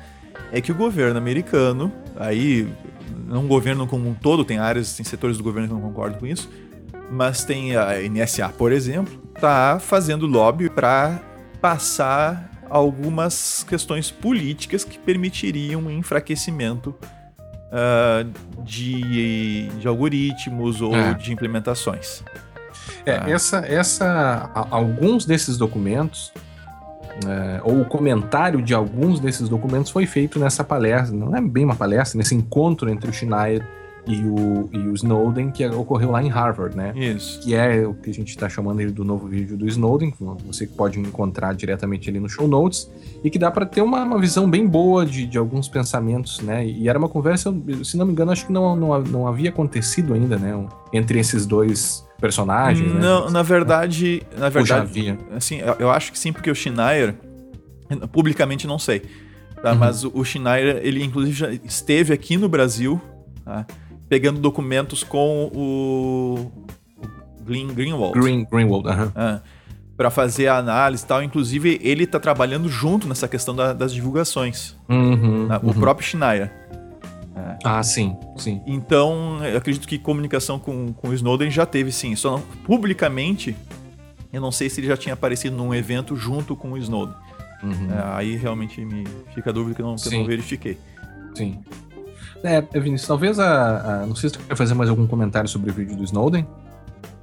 é que o governo americano, aí não governo como um todo, tem áreas, tem setores do governo que não concordam com isso, mas tem a NSA, por exemplo, tá fazendo lobby para passar algumas questões políticas que permitiriam um enfraquecimento ah, de, de algoritmos ou É. de implementações. É, Ah. essa, essa, alguns desses documentos, é, ou o comentário de alguns desses documentos foi feito nessa palestra, não é bem uma palestra, nesse encontro entre o Schneier e o, e o Snowden, que ocorreu lá em Harvard, né? Isso. Que é o que a gente está chamando ele do novo vídeo do Snowden, você pode encontrar diretamente ali no show notes, e que dá para ter uma, uma visão bem boa de, de alguns pensamentos, né? E era uma conversa, se não me engano, acho que não, não, não havia acontecido ainda, né? Entre esses dois personagens, né? Não, na verdade, na Ou já verdade, havia. assim, eu, eu acho que sim, porque o Schneier, publicamente não sei, tá? Uhum. mas o, o Schneier, ele inclusive já esteve aqui no Brasil, tá? Pegando documentos com o, Green, Greenwald. Green, Greenwald, aham. Ah, para fazer a análise e tal. Inclusive, ele está trabalhando junto nessa questão da, das divulgações. Uhum, né? O uhum. próprio Schneier. É. Ah, sim, sim. Então, eu acredito que comunicação com, com o Snowden já teve, sim. Só não, publicamente, eu não sei se ele já tinha aparecido num evento junto com o Snowden. Uhum. É, aí realmente me fica a dúvida que eu não, que eu não verifiquei. Sim. É, Vinícius, talvez a, a, Não sei se tu quer fazer mais algum comentário sobre o vídeo do Snowden.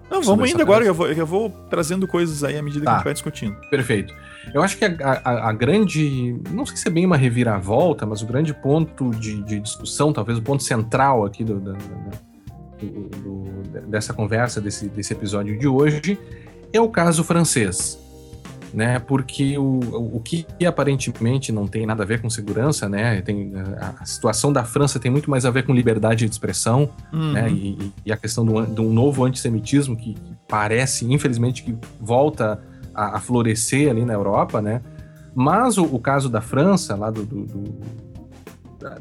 Não, vamos indo agora, eu vou, eu vou trazendo coisas aí à medida tá. que a gente vai discutindo. Perfeito. Eu acho que a, a, a, grande. Não sei se é bem uma reviravolta, mas o grande ponto de, de discussão, talvez o ponto central aqui do, do, do, do, dessa conversa, desse, desse episódio de hoje, é o caso francês né? Porque o, o que aparentemente não tem nada a ver com segurança, né? Tem, a situação da França tem muito mais a ver com liberdade de expressão, uhum. né? E, e, a questão do, de um novo antissemitismo que, que parece, infelizmente, que volta a, a, florescer ali na Europa, né? Mas o, o caso da França, lá do, do, do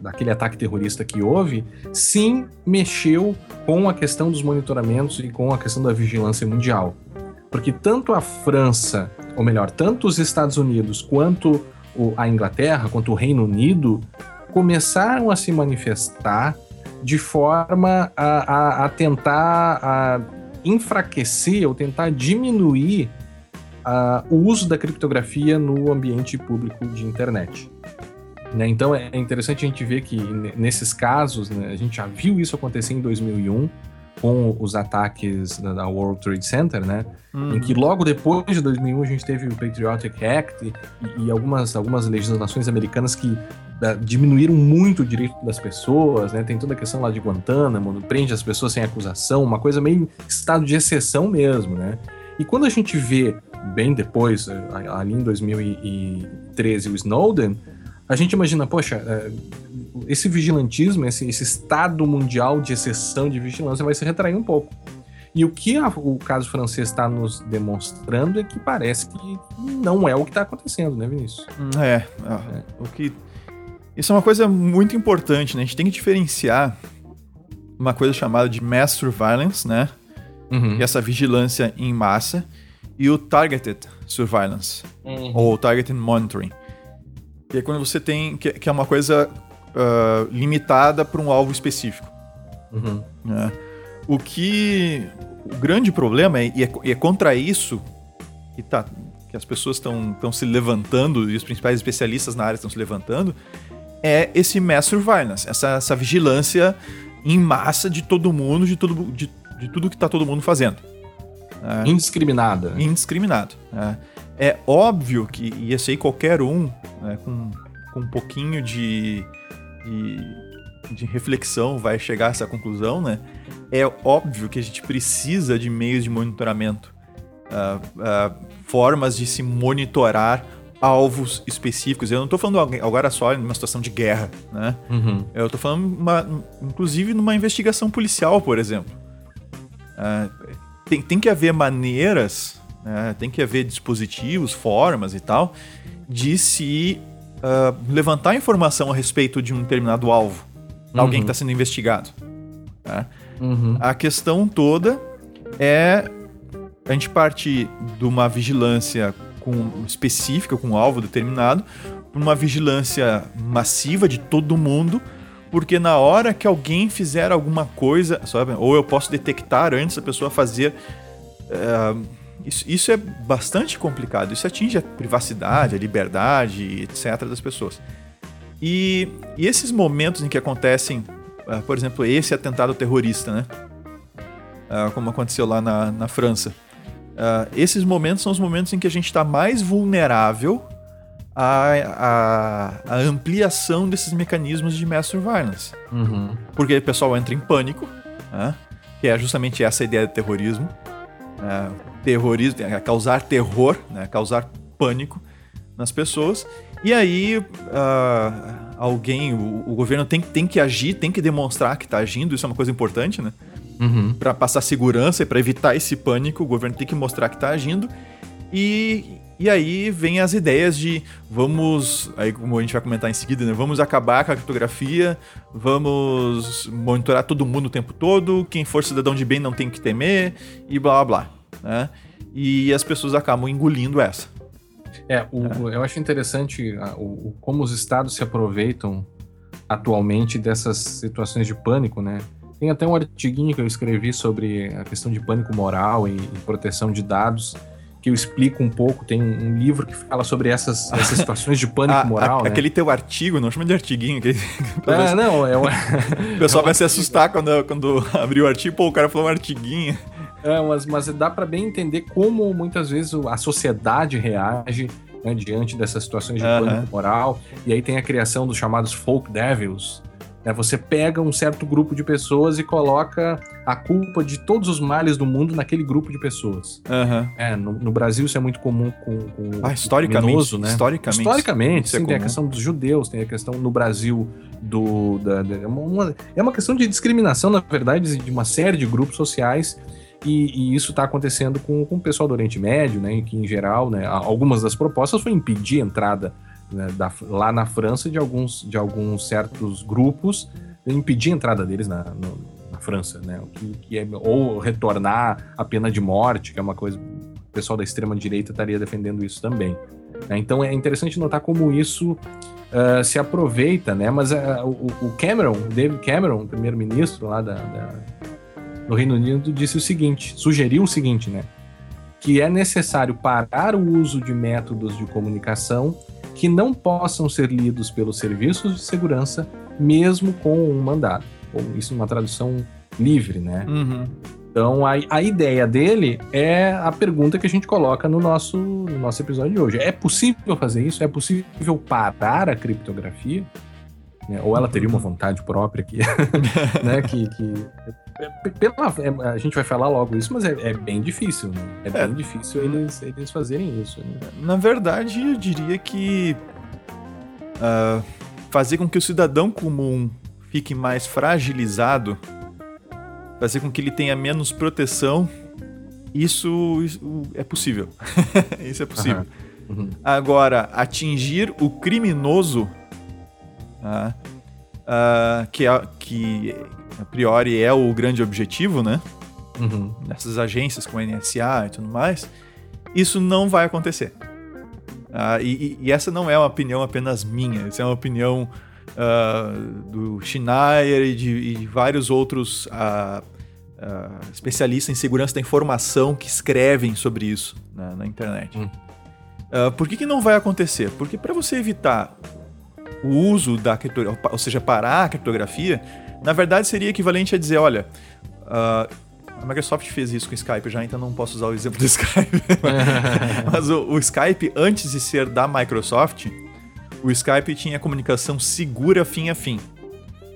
daquele ataque terrorista que houve, sim mexeu com a questão dos monitoramentos e com a questão da vigilância mundial. Porque tanto a França, ou melhor, tanto os Estados Unidos quanto a Inglaterra, quanto o Reino Unido, começaram a se manifestar de forma a, a, a tentar a enfraquecer ou tentar diminuir o uso da criptografia no ambiente público de internet. Né? Então é interessante a gente ver que nesses casos, né, a gente já viu isso acontecer em 2001, com os ataques da, da World Trade Center, né? Uhum. Em que logo depois de 2001 a gente teve o Patriotic Act e, e algumas, algumas legislações americanas que da, diminuíram muito o direito das pessoas, né? Tem toda a questão lá de Guantánamo, prende as pessoas sem acusação, uma coisa meio estado de exceção mesmo, né? E quando a gente vê bem depois, ali em 2013, o Snowden, a gente imagina, poxa, é, esse vigilantismo, esse, esse estado mundial de exceção de vigilância vai se retrair um pouco. E o que a, o caso francês está nos demonstrando é que parece que não é o que está acontecendo, né, Vinícius? É, é, o que isso é uma coisa muito importante, né? A gente tem que diferenciar uma coisa chamada de mass surveillance, né? Uhum. E essa vigilância em massa e o targeted surveillance uhum. ou targeted monitoring. Que é quando você tem que, que é uma coisa uh, limitada para um alvo específico. Uhum. Né? O que. O grande problema, é, e, é, e é contra isso que, tá, que as pessoas estão se levantando, e os principais especialistas na área estão se levantando, é esse mass surveillance, essa, essa vigilância em massa de todo mundo, de, todo, de, de tudo que está todo mundo fazendo. Né? Indiscriminada. Indiscriminado. Né? É óbvio que, e esse aí qualquer um, né, com, com um pouquinho de, de, de reflexão vai chegar a essa conclusão, né? É óbvio que a gente precisa de meios de monitoramento, uh, uh, formas de se monitorar alvos específicos. Eu não estou falando agora só em uma situação de guerra, né? Uhum. Eu estou falando, uma, inclusive, numa investigação policial, por exemplo. Uh, tem, tem que haver maneiras, né? tem que haver dispositivos, formas e tal, de se uh, levantar informação a respeito de um determinado alvo, uhum. alguém que está sendo investigado. Né? Uhum. A questão toda é a gente partir de uma vigilância com, específica, com um alvo determinado, para uma vigilância massiva de todo mundo, porque na hora que alguém fizer alguma coisa, sabe, ou eu posso detectar antes a pessoa fazer. Uh, isso, isso é bastante complicado. Isso atinge a privacidade, a liberdade, etc. das pessoas. E, e esses momentos em que acontecem, uh, por exemplo, esse atentado terrorista, né? Uh, como aconteceu lá na, na França. Uh, esses momentos são os momentos em que a gente está mais vulnerável à, à, à, ampliação desses mecanismos de mass surveillance. Uhum. Porque o pessoal entra em pânico, né? que é justamente essa ideia de terrorismo. Uh, terrorismo, é causar terror, né? causar pânico nas pessoas. E aí uh, alguém, o, o, governo tem, tem que agir, tem que demonstrar que está agindo, isso é uma coisa importante, né? Uhum. Para passar segurança e para evitar esse pânico, o governo tem que mostrar que está agindo. E, e aí vem as ideias de vamos, aí como a gente vai comentar em seguida, né? Vamos acabar com a criptografia, vamos monitorar todo mundo o tempo todo, quem for cidadão de bem não tem que temer e blá blá blá. né? E as pessoas acabam engolindo essa. É, o, é. eu acho interessante o, o, como os estados se aproveitam atualmente dessas situações de pânico, né? Tem até um artiguinho que eu escrevi sobre a questão de pânico moral e, e proteção de dados, que eu explico um pouco. Tem um, livro que fala sobre essas, essas situações de pânico a, moral. A, né? Aquele teu artigo, não chama de artiguinho. Aquele... Ah, não, é um... O pessoal é vai se assustar quando, quando abrir o artigo, pô, o cara falou um artiguinho. É, mas, mas dá para bem entender como muitas vezes a sociedade reage né, diante dessas situações de uhum. pânico moral. E aí tem a criação dos chamados folk devils. Né? Você pega um certo grupo de pessoas e coloca a culpa de todos os males do mundo naquele grupo de pessoas. Uhum. É, no, no, Brasil isso é muito comum com, com ah, historicamente, né? historicamente, historicamente, sim, é tem a questão dos judeus, tem a questão no Brasil do da, da, é uma, é uma questão de discriminação, na verdade, de uma série de grupos sociais e, e isso está acontecendo com, com o pessoal do Oriente Médio, né, que em geral, né, algumas das propostas foi impedir a entrada né, da, lá na França de alguns, de alguns certos grupos, impedir a entrada deles na, no, na França, né, que, que é, ou retornar a pena de morte, que é uma coisa, o pessoal da extrema direita estaria defendendo isso também. Né, então é interessante notar como isso uh, se aproveita, né, mas uh, o, o Cameron, David Cameron, primeiro-ministro lá da, da no Reino Unido disse o seguinte, sugeriu o seguinte, né? Que é necessário parar o uso de métodos de comunicação que não possam ser lidos pelos serviços de segurança, mesmo com um mandado. Ou isso uma tradução livre, né? Uhum. Então, a, a ideia dele é a pergunta que a gente coloca no nosso, no nosso episódio de hoje. É possível fazer isso? É possível parar a criptografia? Né? Ou ela teria uma vontade própria que, né? que, que pela, é, a gente vai falar logo isso, mas é, é bem difícil, né? É, é, bem difícil eles, eles fazerem isso. Né? Na verdade, eu diria que uh, fazer com que o cidadão comum fique mais fragilizado, fazer com que ele tenha menos proteção, isso, isso é possível. isso é possível. Uhum. Uhum. Agora, atingir o criminoso, uh, uh, que, é, que a priori é o grande objetivo, né? Uhum. Nessas agências como a NSA e tudo mais, isso não vai acontecer. Uh, e, e, essa não é uma opinião apenas minha, essa é uma opinião uh, do Schneier e de, e de vários outros uh, especialistas em segurança da informação que escrevem sobre isso né, na internet. Uhum. por que, que não vai acontecer? Porque para você evitar o uso da criptografia, ou seja, parar a criptografia, na verdade, seria equivalente a dizer, olha, uh, a Microsoft fez isso com o Skype já, então não posso usar o exemplo do Skype. Mas o, o, Skype, antes de ser da Microsoft, o Skype tinha comunicação segura fim a fim.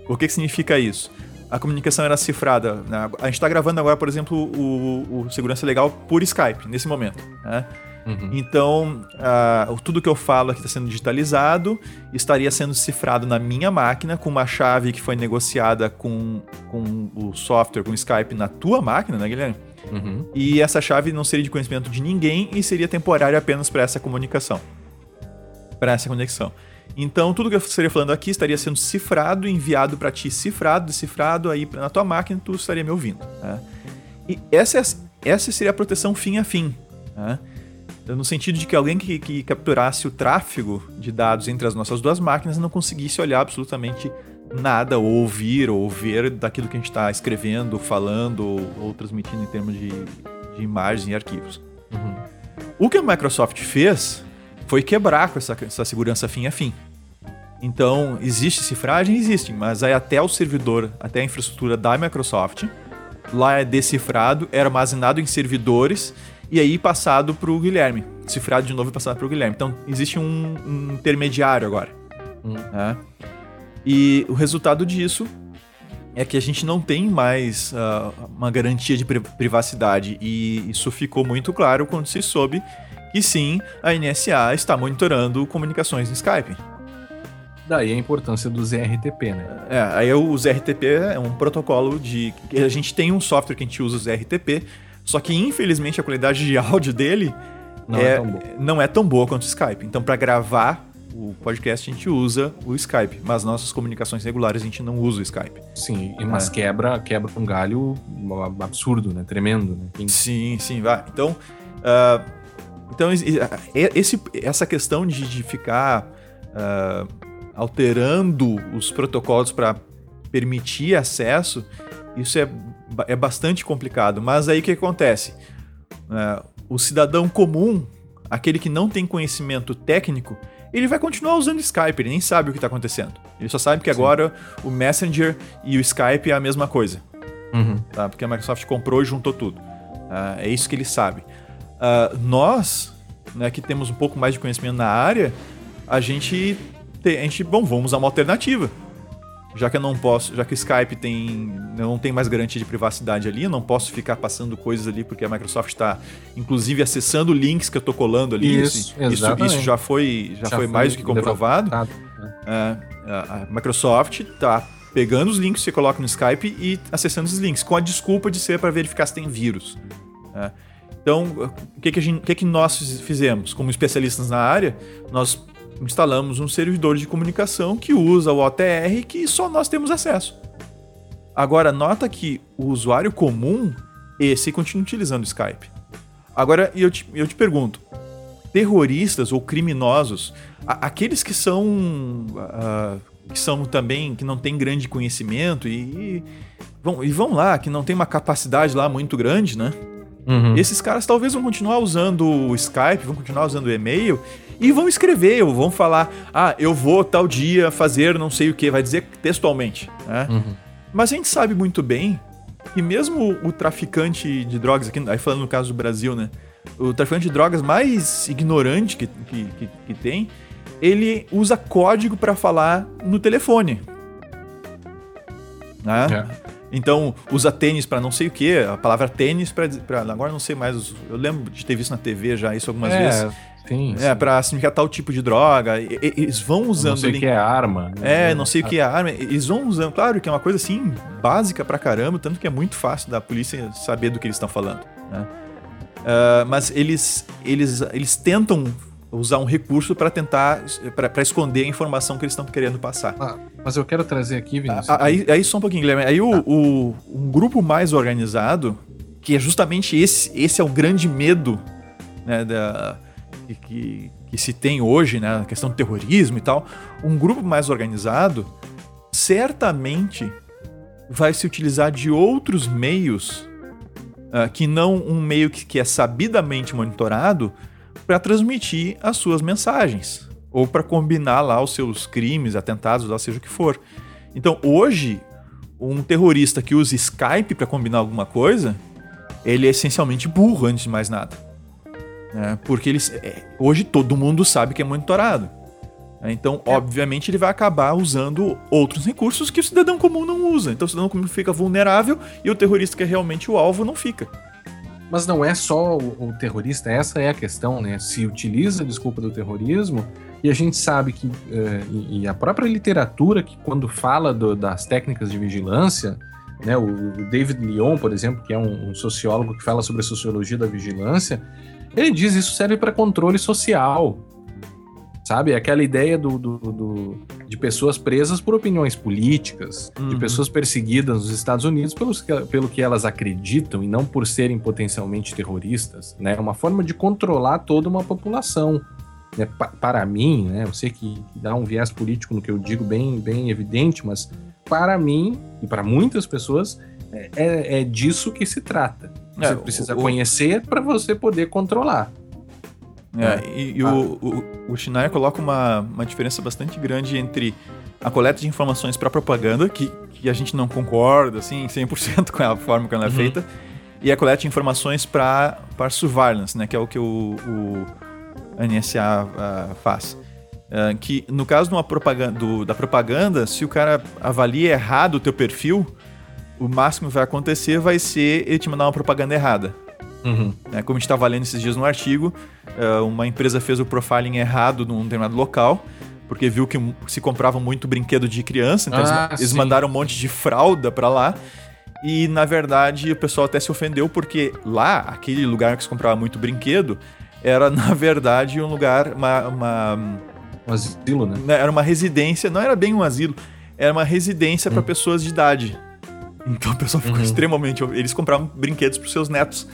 O que, que significa isso? A comunicação era cifrada. Né? A gente está gravando agora, por exemplo, o, o Segurança Legal por Skype, nesse momento. Né? Uhum. Então, uh, tudo que eu falo aqui está sendo digitalizado, estaria sendo cifrado na minha máquina com uma chave que foi negociada com, com o software, com o Skype na tua máquina, né, Guilherme? Uhum. E essa chave não seria de conhecimento de ninguém e seria temporária apenas para essa comunicação, para essa conexão. Então, tudo que eu estaria falando aqui estaria sendo cifrado, enviado para ti, cifrado, decifrado aí na tua máquina, tu estaria me ouvindo. Né? E essa, é, essa seria a proteção fim a fim. Né? No sentido de que alguém que, que, capturasse o tráfego de dados entre as nossas duas máquinas não conseguisse olhar absolutamente nada, ou ouvir, ou ver daquilo que a gente está escrevendo, falando, ou, ou, transmitindo em termos de, de imagens e arquivos. Uhum. O que a Microsoft fez foi quebrar com essa, essa segurança fim a fim. Então, existe cifragem? Existe, mas aí até o servidor, até a infraestrutura da Microsoft, lá é decifrado, é armazenado em servidores e aí passado para o Guilherme. Cifrado de novo e passado para o Guilherme. Então existe um, um intermediário agora. Hum. Né? E o resultado disso é que a gente não tem mais uh, uma garantia de privacidade. E isso ficou muito claro quando se soube que sim, a NSA está monitorando comunicações no Skype. Daí a importância do ZRTP, né? É, aí o ZRTP é um protocolo de. A gente tem um software que a gente usa o ZRTP só que, infelizmente, a qualidade de áudio dele não é, é tão, boa. Não é tão boa quanto o Skype. Então, para gravar o podcast a gente usa o Skype, mas nossas comunicações regulares a gente não usa o Skype. Sim, mas é. quebra, quebra um galho absurdo, né? Tremendo, né? Quem... Sim, sim, vai. Então, uh, então esse, essa questão de, de ficar uh, alterando os protocolos para permitir acesso, isso é, é bastante complicado. Mas aí o que acontece? Uh, o cidadão comum, aquele que não tem conhecimento técnico, ele vai continuar usando Skype, ele nem sabe o que está acontecendo. Ele só sabe que Sim. agora o Messenger e o Skype é a mesma coisa. Uhum. Tá? Porque a Microsoft comprou e juntou tudo. Uh, é isso que ele sabe. Uh, nós, né, que temos um pouco mais de conhecimento na área, a gente, a gente, bom, vamos usar uma alternativa já que eu não posso, já que o Skype tem, não tem mais garantia de privacidade ali, eu não posso ficar passando coisas ali porque a Microsoft está, inclusive, acessando links que eu estou colando ali. Isso, isso, isso, já foi, já, já foi, mais do que comprovado. Né? É, a Microsoft está pegando os links que você coloca no Skype e acessando esses links, com a desculpa de ser para verificar se tem vírus. É. Então, o que, que, gente, o que, que nós fizemos? Como especialistas na área, nós instalamos um servidor de comunicação que usa o OTR que só nós temos acesso. Agora, nota que o usuário comum, esse continua utilizando o Skype. Agora, eu te, eu te pergunto, terroristas ou criminosos, a, aqueles que são uh, que são também que não têm grande conhecimento e, e, vão, e vão lá, que não tem uma capacidade lá muito grande, né? Uhum. Esses caras talvez vão continuar usando o Skype, vão continuar usando o e-mail e vão escrever, ou vão falar, ah, eu vou tal dia fazer não sei o que, vai dizer textualmente. Né? Uhum. Mas a gente sabe muito bem que mesmo o traficante de drogas, aqui, aí falando no caso do Brasil, né? O traficante de drogas mais ignorante que, que, que, que tem, ele usa código para falar no telefone. Né? É. Então, usa tênis para não sei o que, a palavra tênis para agora não sei mais, eu lembro de ter visto na TV já isso algumas é, vezes. Sim, é, para significar tal tipo de droga. E, eles vão usando. Não sei o que é arma. Né? É, não sei o que é arma. Eles vão usando. Claro que é uma coisa assim, básica pra caramba, tanto que é muito fácil da polícia saber do que eles estão falando. Né? Uh, mas eles, eles, eles tentam usar um recurso para tentar para esconder a informação que eles estão querendo passar. Ah, mas eu quero trazer aqui, Vinícius. Aí, aí só um pouquinho, Guilherme. Aí o, tá. o, um grupo mais organizado, que é justamente esse, esse é o grande medo né, da, que, que, que se tem hoje, né, a questão do terrorismo e tal. Um grupo mais organizado certamente vai se utilizar de outros meios uh, que não um meio que, que é sabidamente monitorado para transmitir as suas mensagens ou para combinar lá os seus crimes, atentados, lá seja o que for. Então, hoje, um terrorista que usa Skype para combinar alguma coisa, ele é essencialmente burro antes de mais nada. É, porque eles, é, hoje todo mundo sabe que é monitorado. É, então, é. obviamente, ele vai acabar usando outros recursos que o cidadão comum não usa. Então, o cidadão comum fica vulnerável e o terrorista que é realmente o alvo não fica. Mas não é só o, o, terrorista, essa é a questão, né? Se utiliza a desculpa do terrorismo, e a gente sabe que, uh, e, a própria literatura, que quando fala do, das técnicas de vigilância, né, o, David Lyon, por exemplo, que é um, um, sociólogo que fala sobre a sociologia da vigilância, ele diz isso serve para controle social, Sabe? Aquela ideia do, do, do, de pessoas presas por opiniões políticas, uhum. de pessoas perseguidas nos Estados Unidos pelo, pelo que elas acreditam e não por serem potencialmente terroristas. Né? É uma forma de controlar toda uma população. Né? Pa para mim, né? eu sei que, dá um viés político no que eu digo bem, bem evidente, mas para mim e para muitas pessoas é, é, é disso que se trata. Você é, precisa o, conhecer para você poder controlar. É, é, e, e ah. o, o, o Schneier coloca uma, uma diferença bastante grande entre a coleta de informações para propaganda, que, que a gente não concorda, assim, 100% com a forma que ela é uhum. feita, e a coleta de informações para surveillance, né, que é o que o, o NSA uh, faz. Uh, que no caso de uma propaganda, do, da propaganda, se o cara avalia errado o teu perfil, o máximo que vai acontecer vai ser ele te mandar uma propaganda errada. Uhum. É, como a gente estava lendo esses dias no artigo, é, uma empresa fez o profiling errado num determinado local, porque viu que se comprava muito brinquedo de criança, então ah, eles, eles mandaram um monte de fralda para lá. E na verdade o pessoal até se ofendeu porque lá, aquele lugar que se comprava muito brinquedo, era na verdade um lugar, uma, uma Um asilo, né? Era uma residência, não era bem um asilo, era uma residência para Hum. pessoas de idade. Então o pessoal ficou Uhum. extremamente. Eles compravam brinquedos para seus netos.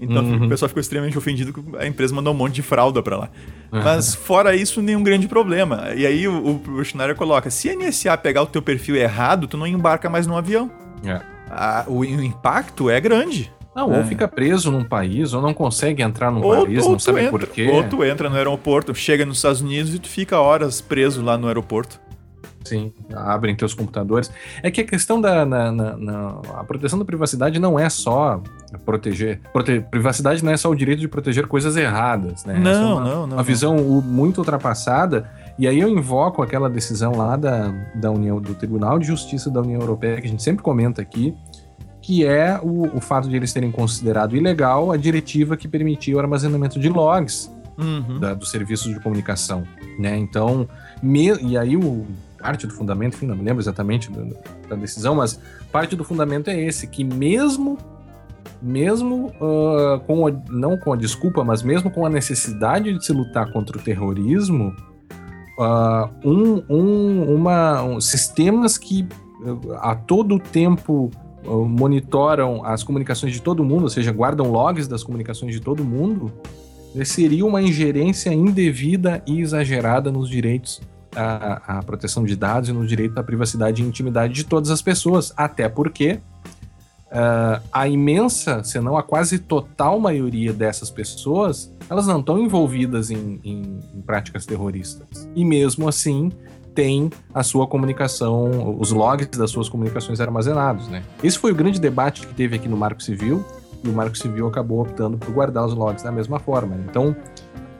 Então Uhum. o pessoal ficou extremamente ofendido que a empresa mandou um monte de fralda para lá. Uhum. Mas fora isso, nenhum grande problema. E aí o, o Schneider coloca: se a NSA pegar o teu perfil errado, tu não embarca mais no avião. É. Ah, o, o impacto é grande. Não, É. ou fica preso num país, ou não consegue entrar num Ou, país, ou não tu sabe entra, por quê. ou tu entra no aeroporto, chega nos Estados Unidos e tu fica horas preso lá no aeroporto. Sim, abrem teus computadores. É que a questão da na, na- na- a proteção da privacidade não é só proteger. prote- privacidade não é só o direito de proteger coisas erradas, né? É Não, uma, não, não. uma não. visão u- muito ultrapassada. E aí eu invoco aquela decisão lá da, da União, do Tribunal de Justiça da União Europeia, que a gente sempre comenta aqui, que é o, o fato de eles terem considerado ilegal a diretiva que permitia o armazenamento de logs Uhum. da- dos serviços de comunicação, né? Então, me- e aí o parte do fundamento, enfim, não me lembro exatamente do- da decisão, mas parte do fundamento é esse, que mesmo mesmo ah, com a- não com a desculpa, mas mesmo com a necessidade de se lutar contra o terrorismo, ah, um, um- uma, um- sistemas que ah, a todo tempo monitoram as comunicações de todo mundo, ou seja, guardam logs das comunicações de todo mundo, né, seria uma ingerência indevida e exagerada nos direitos à, à proteção de dados e no direito à privacidade e intimidade de todas as pessoas, até porque ah, a imensa, se não a quase total maioria dessas pessoas, elas não estão envolvidas em, em- em práticas terroristas. E mesmo assim, tem a sua comunicação, os logs das suas comunicações armazenados, né? Esse foi o grande debate que teve aqui no Marco Civil, e o Marco Civil acabou optando por guardar os logs da mesma forma. Então,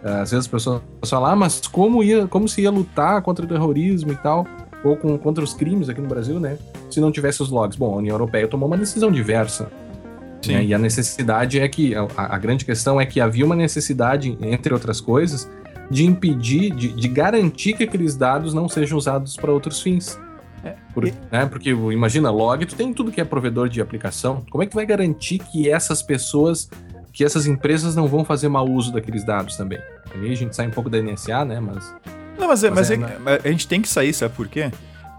eh, às vezes as pessoas falam, ah, mas como, ia, como se ia lutar contra o terrorismo e tal, ou com, contra os crimes aqui no Brasil, né? Se não tivesse os logs. Bom, a União Europeia tomou uma decisão diversa. Sim. né? E a necessidade é que, a, a grande questão é que havia uma necessidade, entre outras coisas, de impedir, de, de garantir que aqueles dados não sejam usados para outros fins. É, Por- né? Porque imagina, log, tu tem tudo que é provedor de aplicação. Como é que vai garantir que essas pessoas, que essas empresas não vão fazer mau uso daqueles dados também? Aí a gente sai um pouco da NSA, né? Mas Não, mas, é- Mas mas é, é- né? a gente tem que sair, sabe por quê?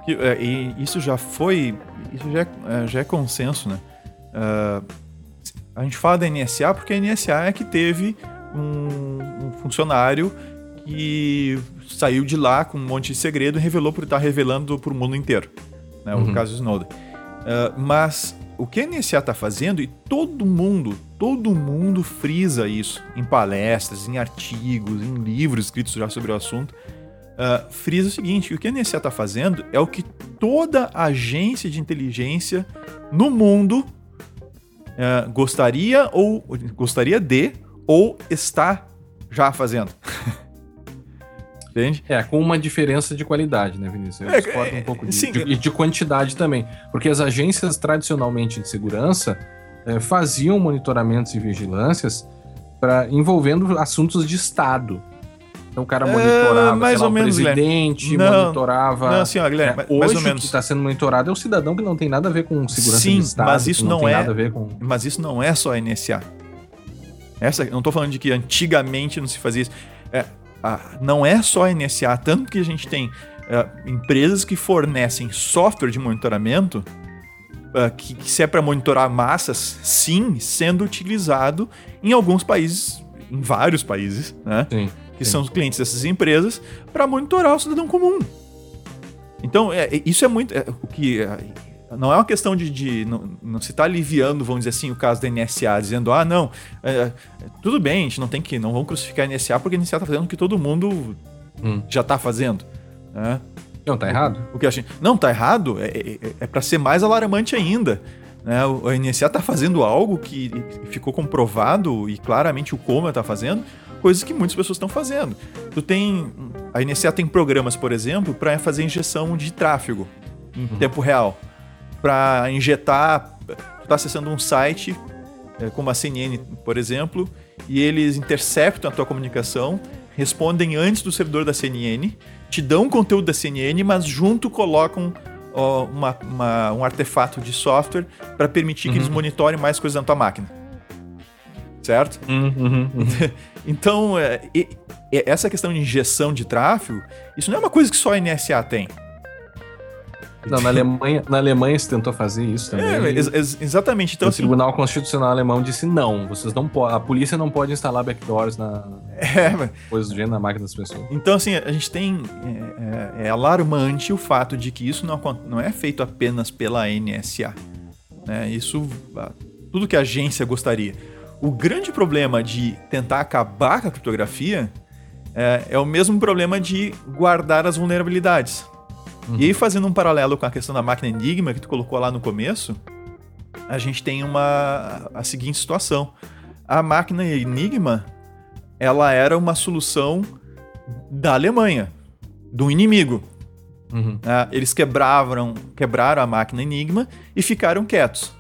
Que, é, e isso já foi. Isso já é, já é consenso, né? Ah, a gente fala da NSA porque a NSA é que teve um, um funcionário que saiu de lá com um monte de segredo e revelou por estar revelando para o mundo inteiro. Né? O Uhum. caso Snowden. Ah, mas o que a NSA está fazendo, e todo mundo, todo mundo frisa isso em palestras, em artigos, em livros escritos já sobre o assunto, ah, frisa o seguinte: o que a NSA está fazendo é o que toda agência de inteligência no mundo ah, gostaria ou gostaria de ou está já fazendo. Entende? é, com uma diferença de qualidade, né, Vinícius? Eu É, discordo é, um pouco disso. E de quantidade também. Porque as agências tradicionalmente de segurança eh, faziam monitoramentos e vigilâncias pra, envolvendo assuntos de Estado. Então o cara É, monitorava mais sei lá, ou o menos, presidente, Não, monitorava. Não, ó, Guilherme, É, mais hoje ou o menos. que está sendo monitorado é o cidadão que não tem nada a ver com segurança Sim, de Estado. mas isso não tem é- nada a ver com. Mas isso não é só a NSA. Essa, não tô falando de que antigamente não se fazia isso. É, a- não é só a NSA, tanto que a gente tem é, empresas que fornecem software de monitoramento é, que, que se é para monitorar massas, sim, sendo utilizado em alguns países, em vários países, né? Sim. que Sim. são os clientes dessas empresas, para monitorar o cidadão comum. Então, é, é- isso é muito. é, o que é, não é uma questão de. de- não, não se está aliviando, vamos dizer assim, o caso da NSA, dizendo, ah, não, é, é, tudo bem, a gente não tem que. Não vamos crucificar a NSA porque a NSA está fazendo o que todo mundo Hum. já está fazendo. né? Não, tá errado? O que eu achei. Não, tá errado. É, é, para ser mais alarmante ainda. Né? O- A NSA tá fazendo algo que ficou comprovado e claramente o como tá fazendo, coisas que muitas pessoas estão fazendo. Tu tem. A NSA tem programas, por exemplo, para fazer injeção de tráfego em tempo real. Para injetar. Tu tá acessando um site, é, como a CNN, por exemplo, e eles interceptam a tua comunicação, respondem antes do servidor da CNN, te dão conteúdo da CNN, mas junto colocam ó, uma- uma- um artefato de software para permitir que Uhum. eles monitorem mais coisas na tua máquina. certo? Uhum, uhum. Então, é, e- essa questão de injeção de tráfego, isso não é uma coisa que só a NSA tem. Não, na Alemanha, na Alemanha se tentou fazer isso também. É, ex- ex- exatamente. Então, o assim, Tribunal Constitucional Alemão disse não, vocês não podem, a polícia não pode instalar backdoors na é, mas- do gênero na máquina das pessoas. então, assim, a gente tem. É, é- é alarmante o fato de que isso não, não é feito apenas pela NSA. né? Isso. ah, Tudo que a agência gostaria. O grande problema de tentar acabar com a criptografia é, é o mesmo problema de guardar as vulnerabilidades. E aí, fazendo um paralelo com a questão da máquina Enigma que tu colocou lá no começo, a gente tem uma a seguinte situação. A máquina Enigma, ela era uma solução da Alemanha, do inimigo. Uhum, né? Eles quebraram, quebraram a máquina Enigma e ficaram quietos.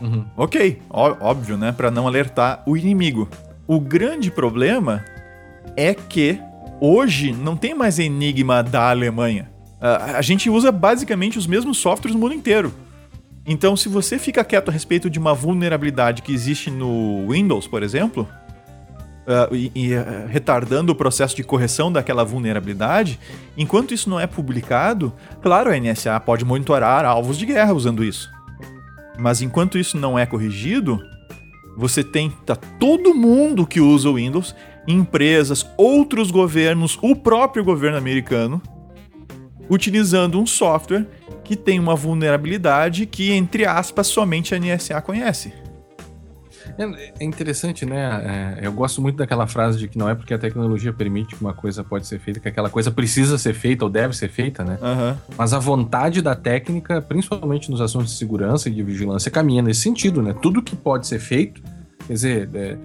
uhum. Ok, ó- óbvio, né? Para não alertar o inimigo. O grande problema é que hoje não tem mais Enigma da Alemanha. Ah, a gente usa basicamente os mesmos softwares no mundo inteiro. Então, se você fica quieto a respeito de uma vulnerabilidade que existe no Windows, por exemplo, ah, e, e, ah, retardando o processo de correção daquela vulnerabilidade, enquanto isso não é publicado, claro, a NSA pode monitorar alvos de guerra usando isso. Mas enquanto isso não é corrigido, você tem tá todo mundo que usa o Windows, empresas, outros governos, o próprio governo americano, utilizando um software que tem uma vulnerabilidade que, entre aspas, somente a NSA conhece. É, é interessante, né? É, eu gosto muito daquela frase de que não é porque a tecnologia permite que uma coisa pode ser feita, que aquela coisa precisa ser feita ou deve ser feita, né? Aham. Mas a vontade da técnica, principalmente nos assuntos de segurança e de vigilância, caminha nesse sentido, né? Tudo que pode ser feito, quer dizer, é,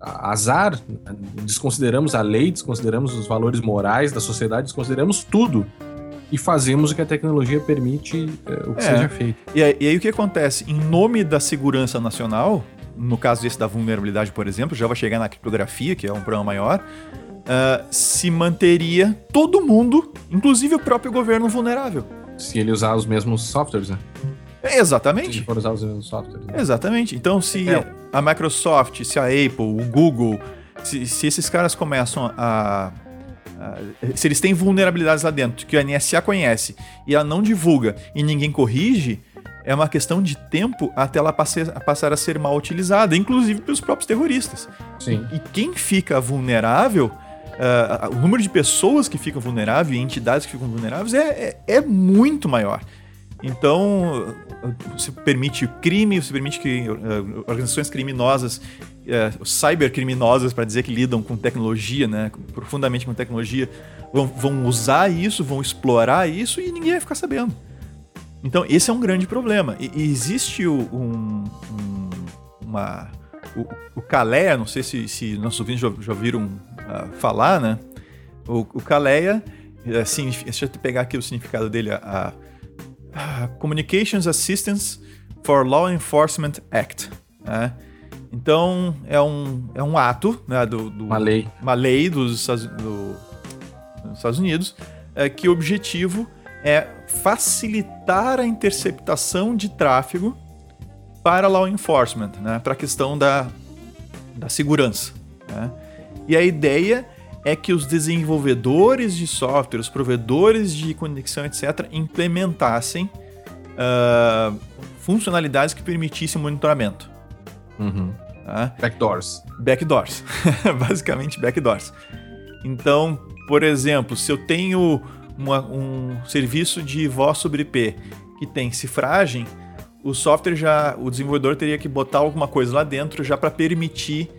azar, desconsideramos a lei, desconsideramos os valores morais da sociedade, desconsideramos tudo e fazemos o que a tecnologia permite é, o que É. seja feito. E aí, e aí o que acontece? Em nome da segurança nacional, no caso desse da vulnerabilidade, por exemplo, já vai chegar na criptografia, que é um problema maior, ah, se manteria todo mundo, inclusive o próprio governo vulnerável. Se ele usar os mesmos softwares, né? É, Se ele Exatamente. for usar os mesmos softwares. né? Exatamente. Então, se É. a Microsoft, se a Apple, o Google, se, se esses caras começam a- Se eles têm vulnerabilidades lá dentro que a NSA conhece e ela não divulga e ninguém corrige, é uma questão de tempo até ela passar a ser mal utilizada, inclusive pelos próprios terroristas. Sim. E quem fica vulnerável, ah, o número de pessoas que ficam vulneráveis e entidades que ficam vulneráveis é, é, é muito maior. Então, você permite o crime, você permite que ah, organizações criminosas, eh, cybercriminosas, para dizer que lidam com tecnologia, né, profundamente com tecnologia, vão, vão usar isso, vão explorar isso e ninguém vai ficar sabendo. Então, esse é um grande problema. E, e existe um, um- uma. O, o Caleia, não sei se, se nossos ouvintes já, já ouviram ah, falar, né? O, o Caleia, eh, signifi- deixa eu pegar aqui o significado dele: a, a Communications Assistance for Law Enforcement Act. né? Então, é um, é um ato né, do, do, Uma lei. uma lei dos Estados, do- dos Estados Unidos é, que o objetivo é facilitar a interceptação de tráfego para law enforcement, né, para a questão da, da segurança. né. E a ideia é que os desenvolvedores de software, os provedores de conexão, etc., implementassem ah, funcionalidades que permitissem o monitoramento. Uhum. Tá? Backdoors. backdoors. Basicamente backdoors. Então, por exemplo, se eu tenho uma- um serviço de voz sobre IP que tem cifragem, o software já, o desenvolvedor teria que botar alguma coisa lá dentro já para permitir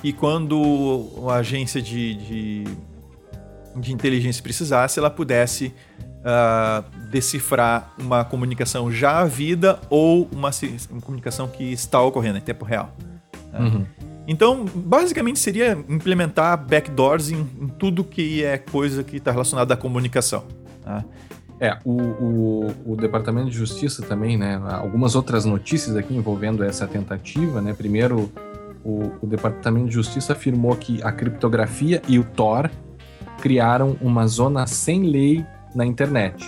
que quando a agência de, de, de inteligência precisasse, ela pudesse ah, decifrar uma comunicação já havida ou uma, uma comunicação que está ocorrendo em tempo real. Uhum. Então, basicamente seria implementar backdoors em, em tudo que é coisa que está relacionada à comunicação. tá? É, o, o, o Departamento de Justiça também, né? Algumas outras notícias aqui envolvendo essa tentativa, né? Primeiro, o, o Departamento de Justiça afirmou que a criptografia e o Tor criaram uma zona sem lei na internet.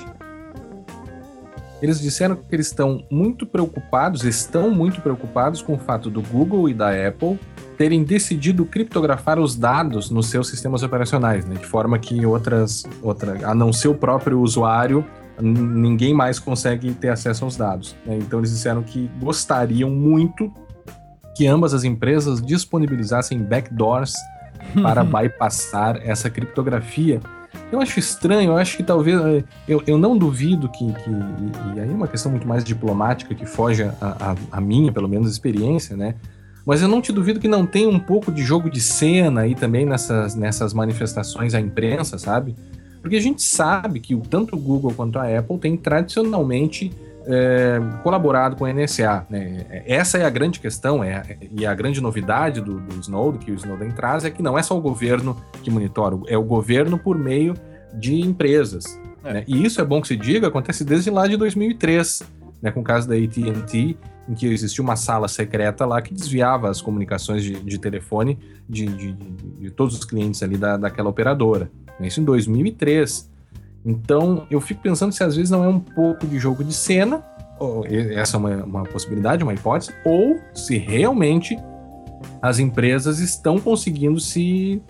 Eles disseram que eles estão muito preocupados, estão muito preocupados com o fato do Google e da Apple terem decidido criptografar os dados nos seus sistemas operacionais, né? de forma que outras, outra, a não ser o próprio usuário, ninguém mais consegue ter acesso aos dados. Né? Então eles disseram que gostariam muito que ambas as empresas disponibilizassem backdoors para bypassar essa criptografia. Eu acho estranho, eu acho que talvez. Eh, eu, eu não duvido que. que e aí é uma questão muito mais diplomática que foge a, a, a minha, pelo menos, experiência, né? Mas eu não te duvido que não tem um pouco de jogo de cena aí também nessas, nessas manifestações à imprensa, sabe? Porque a gente sabe que tanto o Google quanto a Apple têm tradicionalmente é, colaborado com a NSA. Né? Essa é a grande questão é, e a grande novidade do, do Snowden, que o Snowden traz, é que não é só o governo que monitora, é o governo por meio de empresas. É. Né? E isso é bom que se diga, acontece desde lá de 2003, né, com o caso da AT&T, em que existia uma sala secreta lá que desviava as comunicações de, de telefone de, de, de, todos os clientes ali da, daquela operadora. Isso em 2003. Então, eu fico pensando se às vezes não é um pouco de jogo de cena, essa é uma, uma possibilidade, uma hipótese, ou se realmente as empresas estão conseguindo se,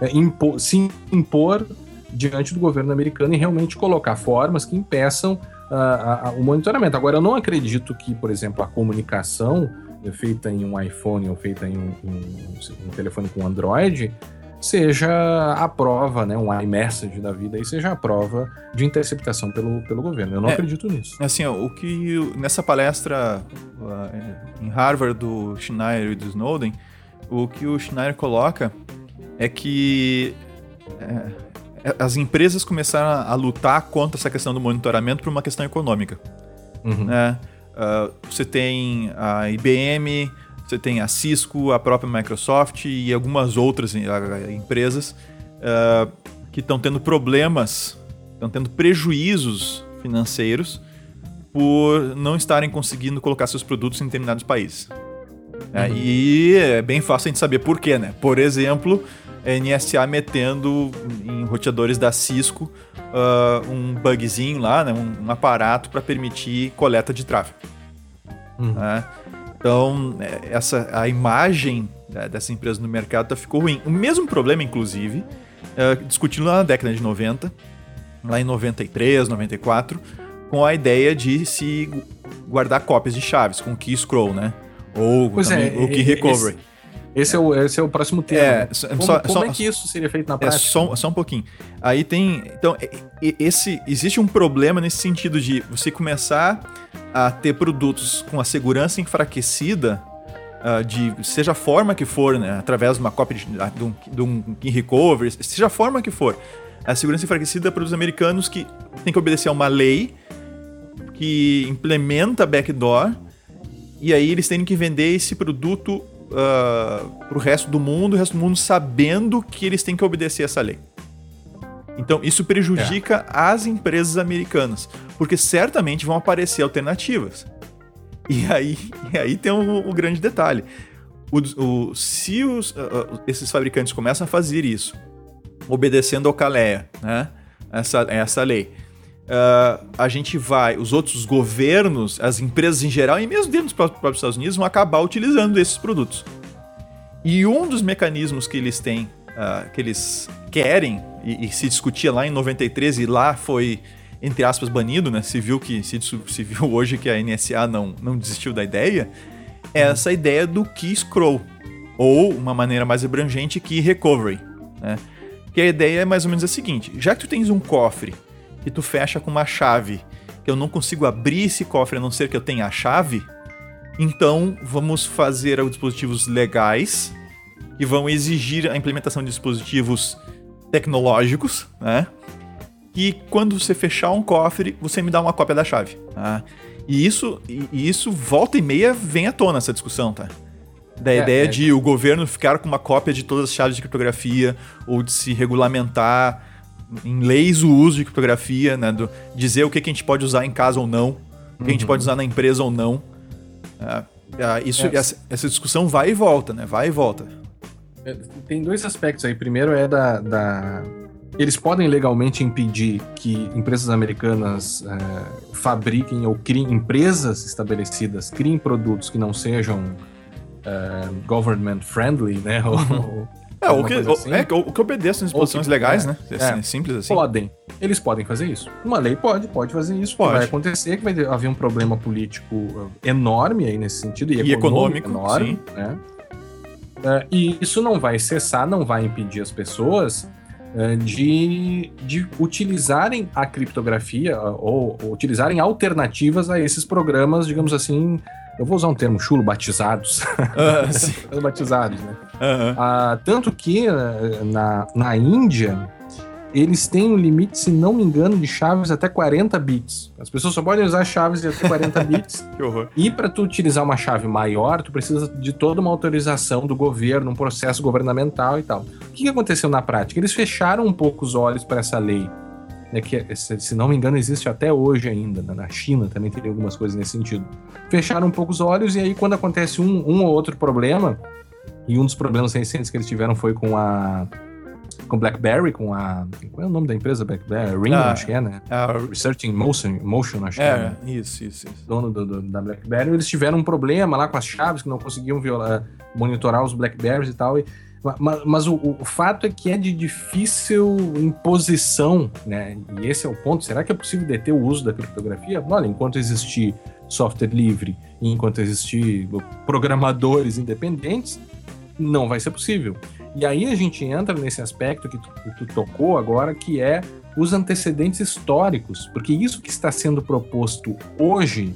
é, impor, se impor diante do governo americano e realmente colocar formas que impeçam uh, uh, o monitoramento. Agora, eu não acredito que, por exemplo, a comunicação feita em um iPhone ou feita em um, um, um telefone com Android seja a prova, né, um iMessage da vida, e seja a prova de interceptação pelo, pelo governo. Eu não é, acredito nisso. Assim, ó, o que nessa palestra uh, em Harvard do Schneider e do Snowden, o que o Schneider coloca é que é, as empresas começaram a lutar contra essa questão do monitoramento por uma questão econômica. Uhum. Né? Uh, você tem a IBM, você tem a Cisco, a própria Microsoft e algumas outras eh, empresas uh, que estão tendo problemas, estão tendo prejuízos financeiros por não estarem conseguindo colocar seus produtos em determinados países. É, uhum. e é bem fácil a gente saber por quê, né? Por exemplo, a NSA metendo em roteadores da Cisco uh, um bugzinho lá, né? um, um aparato para permitir coleta de tráfego. Uhum. Né? Então, é, essa, a imagem né, dessa empresa no mercado tá, ficou ruim. O mesmo problema, inclusive, é, discutindo lá na década de 90, lá em 93, 94, com a ideia de se guardar cópias de chaves, com key scroll, né? Ou pois também, é, o key recovery. Esse... Esse é, o, esse é o próximo tema. É, né? como, só, como só, é que isso seria feito na é, prática? É só, só um pouquinho. Aí tem. Então, esse, existe um problema nesse sentido de você começar a ter produtos com a segurança enfraquecida, uh, de seja a forma que for, né, através de uma cópia de, de, um, de um recovery, seja a forma que for, a segurança enfraquecida para os americanos que tem que obedecer a uma lei que implementa backdoor e aí eles têm que vender esse produto uh, para o resto do mundo, o resto do mundo sabendo que eles têm que obedecer essa lei. Então, isso prejudica é. as empresas americanas, porque certamente vão aparecer alternativas. E aí, e aí tem o, o grande detalhe. O, o, se os, uh, esses fabricantes começam a fazer isso, obedecendo ao CALEA, né? essa, essa lei, uh, a gente vai, os outros governos, as empresas em geral, e mesmo dentro dos próprios Estados Unidos, vão acabar utilizando esses produtos. E um dos mecanismos que eles têm, uh, que eles querem, e, e, se discutia lá em 93 e lá foi, entre aspas, banido, né? Se viu, que, se, se viu hoje que a NSA não, não desistiu da ideia, é essa ideia do key scroll, ou uma maneira mais abrangente, key recovery, né? Que a ideia é mais ou menos a seguinte: já que tu tens um cofre que tu fecha com uma chave, que eu não consigo abrir esse cofre a não ser que eu tenha a chave, então vamos fazer dispositivos legais que vão exigir a implementação de dispositivos tecnológicos, né? Que quando você fechar um cofre, você me dá uma cópia da chave. Tá? E isso, e isso volta e meia vem à tona essa discussão, tá? Da é, ideia é. de o governo ficar com uma cópia de todas as chaves de criptografia ou de se regulamentar em leis o uso de criptografia, né? Do, dizer o que, que a gente pode usar em casa ou não, o que a gente pode usar na empresa ou não. É, é, isso, essa, essa, discussão vai e volta, né? Vai e volta. É, tem dois aspectos aí. Primeiro é da, da... Eles podem legalmente impedir que empresas americanas é, fabriquem ou criem empresas estabelecidas, criem produtos que não sejam uh, government friendly, né? Ou, é, o que, assim. é, o que obedeça às disposições que, legais, é, né? É, é, simples assim. Podem. Eles podem fazer isso. Uma lei pode, pode fazer isso. Pode. vai acontecer que vai haver um problema político enorme aí nesse sentido. E, e econômico, enorme, sim. né? Uh, e isso não vai cessar, não vai impedir as pessoas uh, de, de utilizarem a criptografia uh, ou, ou, utilizarem alternativas a esses programas, digamos assim, eu vou usar um termo chulo, batizados. batizados, né? tanto que na, na Índia eles têm um limite, se não me engano, de chaves até 40 bits. As pessoas só podem usar chaves de até 40 bits. que horror. E para tu utilizar uma chave maior, tu precisa de toda uma autorização do governo, um processo governamental e tal. O que aconteceu na prática? Eles fecharam um pouco os olhos para essa lei. Né, que, se não me engano, existe até hoje ainda. Né? Na China também tem algumas coisas nesse sentido. Fecharam um pouco os olhos e aí, quando acontece um, um ou outro problema, e um dos problemas recentes que eles tiveram foi com a com BlackBerry, com a. Qual é o nome da empresa BlackBerry? Ring, ah, acho que é, né? Ah, Research in Motion, Motion acho é, que é. Né? Isso, isso, isso. Dono do, do, da BlackBerry. Eles tiveram um problema lá com as chaves, que não conseguiam violar, monitorar os BlackBerries e tal. E, mas, mas o, o, fato é que é de difícil imposição, né? E esse é o ponto. Será que é possível deter o uso da criptografia? Olha, enquanto existir software livre enquanto existir programadores independentes, não vai ser possível. E aí a gente entra nesse aspecto que tu, que tu tocou agora, que é os antecedentes históricos, porque isso que está sendo proposto hoje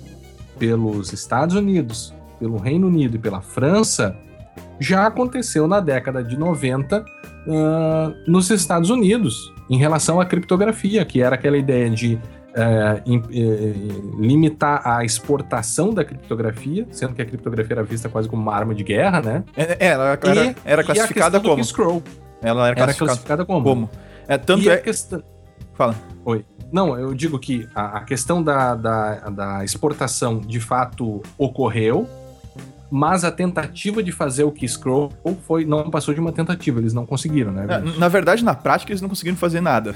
pelos Estados Unidos, pelo Reino Unido e pela França já aconteceu na década de 90 uh, nos Estados Unidos, em relação à criptografia, que era aquela ideia de é, é, limitar a exportação da criptografia, sendo que a criptografia era vista quase como uma arma de guerra, né? É, é ela era, e, era classificada como. Scroll. Ela era, era classificada, como. como. É, tanto e é. Questão... Fala. Oi. Não, eu digo que a, a questão da, da, da exportação de fato ocorreu, mas a tentativa de fazer o Keyscroll foi não passou de uma tentativa, eles não conseguiram, né? Na verdade, na prática, eles não conseguiram fazer nada.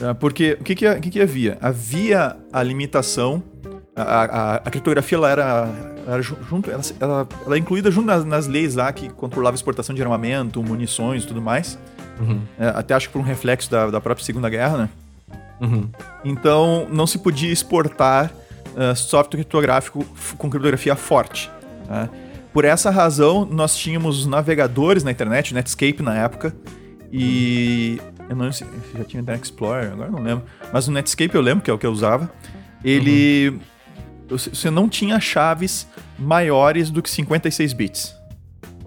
É, porque o que, que, que, que havia? Havia a limitação, a, a, a criptografia ela era, era junto, ela, ela, ela, é incluída junto nas, nas, leis lá que controlava a exportação de armamento, munições e tudo mais. Uhum. É, até acho que por um reflexo da, da própria Segunda Guerra, né? Uhum. Então não se podia exportar uh, software criptográfico com criptografia forte. Né? Por essa razão, nós tínhamos navegadores na internet, Netscape na época, e eu não sei se já tinha Internet Explorer, agora não lembro. Mas o Netscape eu lembro que é o que eu usava. Ele. Uhum. Você não tinha chaves maiores do que 56 bits.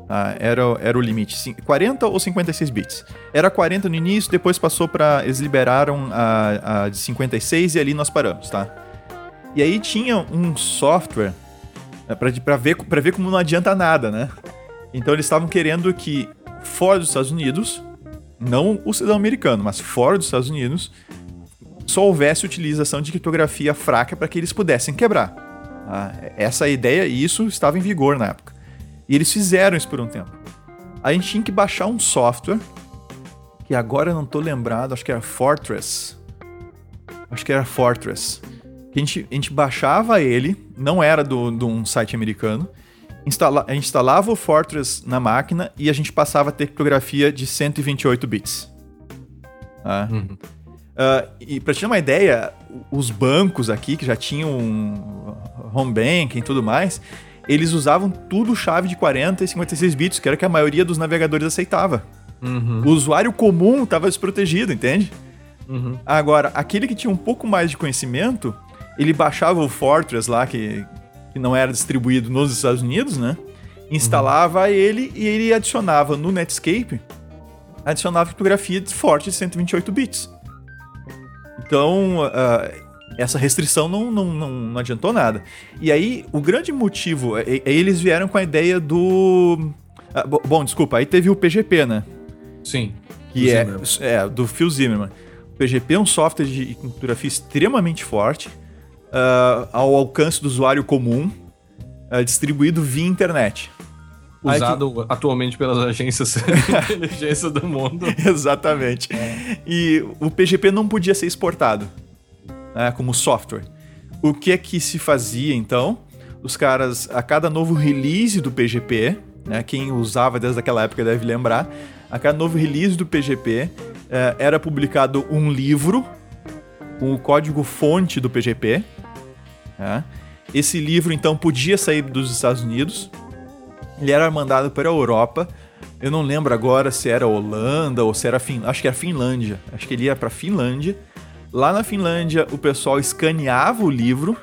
Ah, era, era o limite. 40 ou 56 bits. Era 40 no início, depois passou para. Eles liberaram a, a de 56 e ali nós paramos, tá? E aí tinha um software para ver, ver como não adianta nada, né? Então eles estavam querendo que fora dos Estados Unidos não o cidadão americano, mas fora dos Estados Unidos, só houvesse utilização de criptografia fraca para que eles pudessem quebrar. Ah, essa ideia e isso estava em vigor na época. E eles fizeram isso por um tempo. A gente tinha que baixar um software, que agora eu não estou lembrado, acho que era Fortress. Acho que era Fortress. Que a gente, a gente baixava ele, não era de um site americano, instala, a gente instalava o Fortress na máquina e a gente passava a ter criptografia de 128 bits. Ah. Uhum. Uh, e pra te ter uma ideia, os bancos aqui, que já tinham home banking e tudo mais, eles usavam tudo chave de 40 e 56 bits, que era o que a maioria dos navegadores aceitava. Uhum. O usuário comum estava desprotegido, entende? Uhum. Agora, aquele que tinha um pouco mais de conhecimento, ele baixava o Fortress lá, que, que não era distribuído nos Estados Unidos, né? Instalava uhum. ele e ele adicionava no Netscape, adicionava criptografia forte de 128 bits. Então, uh, essa restrição não, não, não, não, adiantou nada. E aí, o grande motivo, é, é, eles vieram com a ideia do... Uh, bom, desculpa, aí teve o PGP, né? Sim. Que é, é, do Phil Zimmerman. O PGP é um software de criptografia extremamente forte, uh, ao alcance do usuário comum, uh, distribuído via internet. Usado que... atualmente pelas agências de inteligência do mundo. Exatamente. É. E o PGP não podia ser exportado né, como software. O que é que se fazia então? os caras, a cada novo release do PGP, né, quem usava desde aquela época deve lembrar, a cada novo release do PGP eh, era publicado um livro com o código fonte do PGP. Né? Esse livro então podia sair dos Estados Unidos, ele era mandado para a Europa. Eu não lembro agora se era Holanda ou se era fin... acho que era Finlândia. Acho que ele ia para Finlândia. Lá na Finlândia, o pessoal escaneava o livro,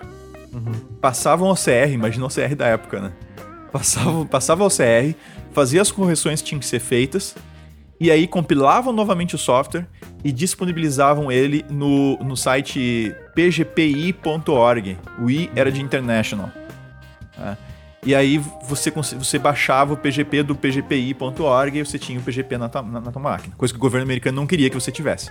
uhum. passava um OCR, imagina o OCR da época, né? Passava, passava o OCR, fazia as correções que tinham que ser feitas, e aí compilavam novamente o software e disponibilizavam ele no, no site pgpi.org. O I era de International. Tá? E aí você, você baixava o PGP do pgpi.org e você tinha o PGP na tua, na, na tua máquina. Coisa que o governo americano não queria que você tivesse.